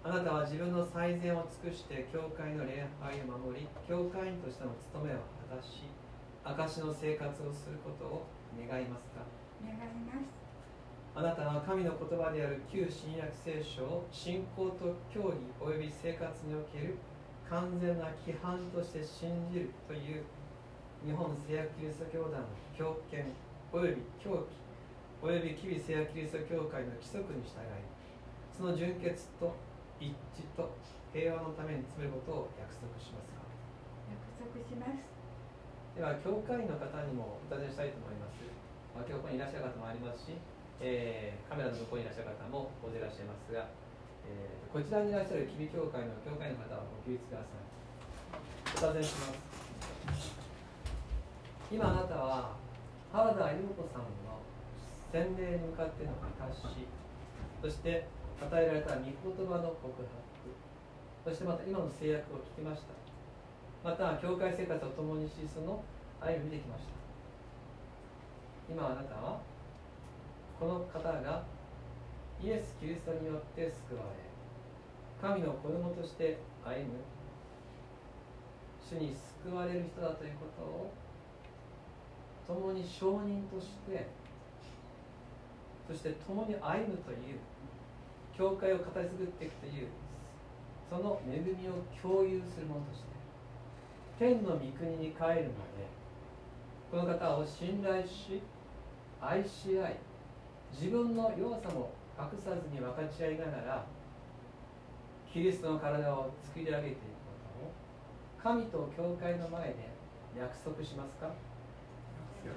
あなたは自分の最善を尽くして教会の礼拝を守り教会員としての務めを果たし証の生活をすることを願いますか？願います。あなたは神の言葉である旧新約聖書を信仰と教義及び生活における完全な規範として信じるという日本聖約キリスト教団の教権および狂気および吉備聖約キリスト教会の規則に従いその純潔と一致と平和のために詰めることを約束します。か約束します。では教会員の方にもお尋ねしたいと思います、まあ、今日ここにいらっしゃる方もありますし、えー、カメラの向こうにいらっしゃる方も大勢いらっしゃいますが、えー、こちらにいらっしゃる吉備教会の教会の方はご起立ください。お尋ねします。今あなたは原田優子さんの洗礼に向かっての証しそして与えられた御言葉の告白。そしてまた今の制約を聞きました。また教会生活を共にしその歩みを見てきました。今あなたはこの方がイエス・キリストによって救われ神の子供として歩む。主に救われる人だということを共に証人としてそして共に歩むという教会を語り継ぐっていくというその恵みを共有するものとして天の御国に帰るまでこの方を信頼し愛し合い自分の弱さも隠さずに分かち合いながらキリストの体を作り上げていくことを神と教会の前で約束しますか？で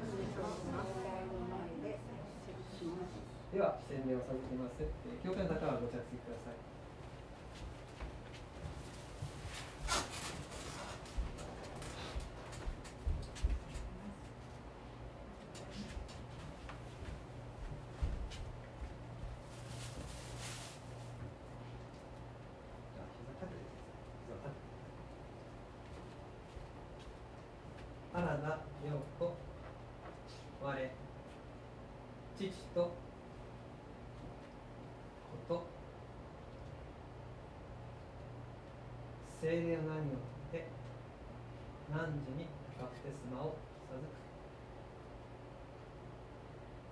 は洗礼をさせています。教会の方はご着席ください。精霊の名によって汝にバプテスマを授く。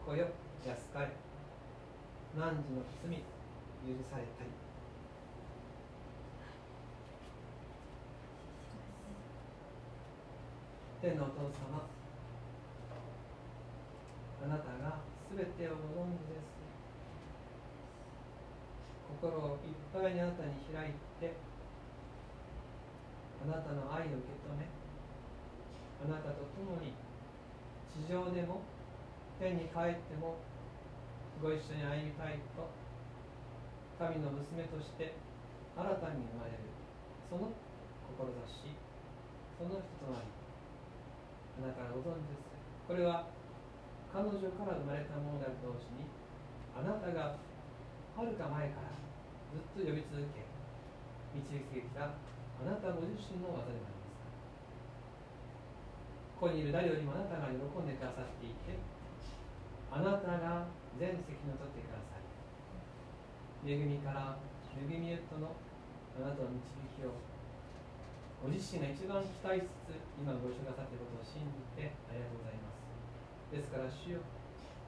子よ安かれ。汝の罪許されたり天のお父様あなたが全てをご存知です。心をいっぱいにあなたに開いてあなたの愛を受け止めあなたと共に地上でも天に帰ってもご一緒に歩みたいと神の娘として新たに生まれるその志その人となりあなたがご存知です。これは彼女から生まれたものである同時にあなたがはるか前からずっと呼び続け導いてきたあなたご自身の技でもありますここにいる誰よりもあなたが喜んでくださっていてあなたが全責任を取ってください恵みから恵みへとのあなたの導きをご自身が一番期待しつつ今ご一緒くださっていることを信じてありがとうございます。ですから主よ。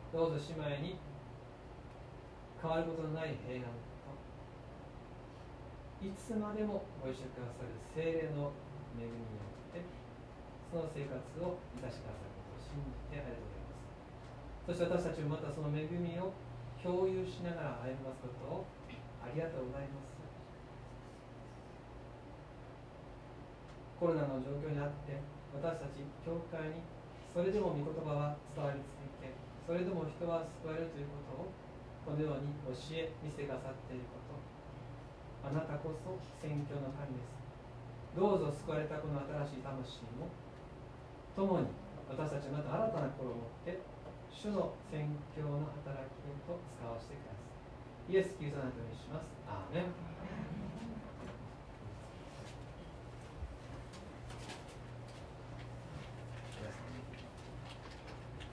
どうぞ姉妹に変わることのない平安といつまでもご一緒くださる精霊の恵みによってその生活をいたしくださることを信じてありがとうございます。そして私たちもまたその恵みを共有しながら歩みますことをありがとうございます。コロナの状況にあって私たち教会にそれでも御言葉は伝わり続けそれでも人は救われるということをこのように教え見せてくださっていること。あなたこそ宣教の神です。どうぞ救われたこの新しい魂も共に私たちまた新たな心を持って主の宣教の働きへと使わせてください。イエス・キリストの名にします。アーメン。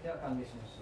では歓迎しましょう。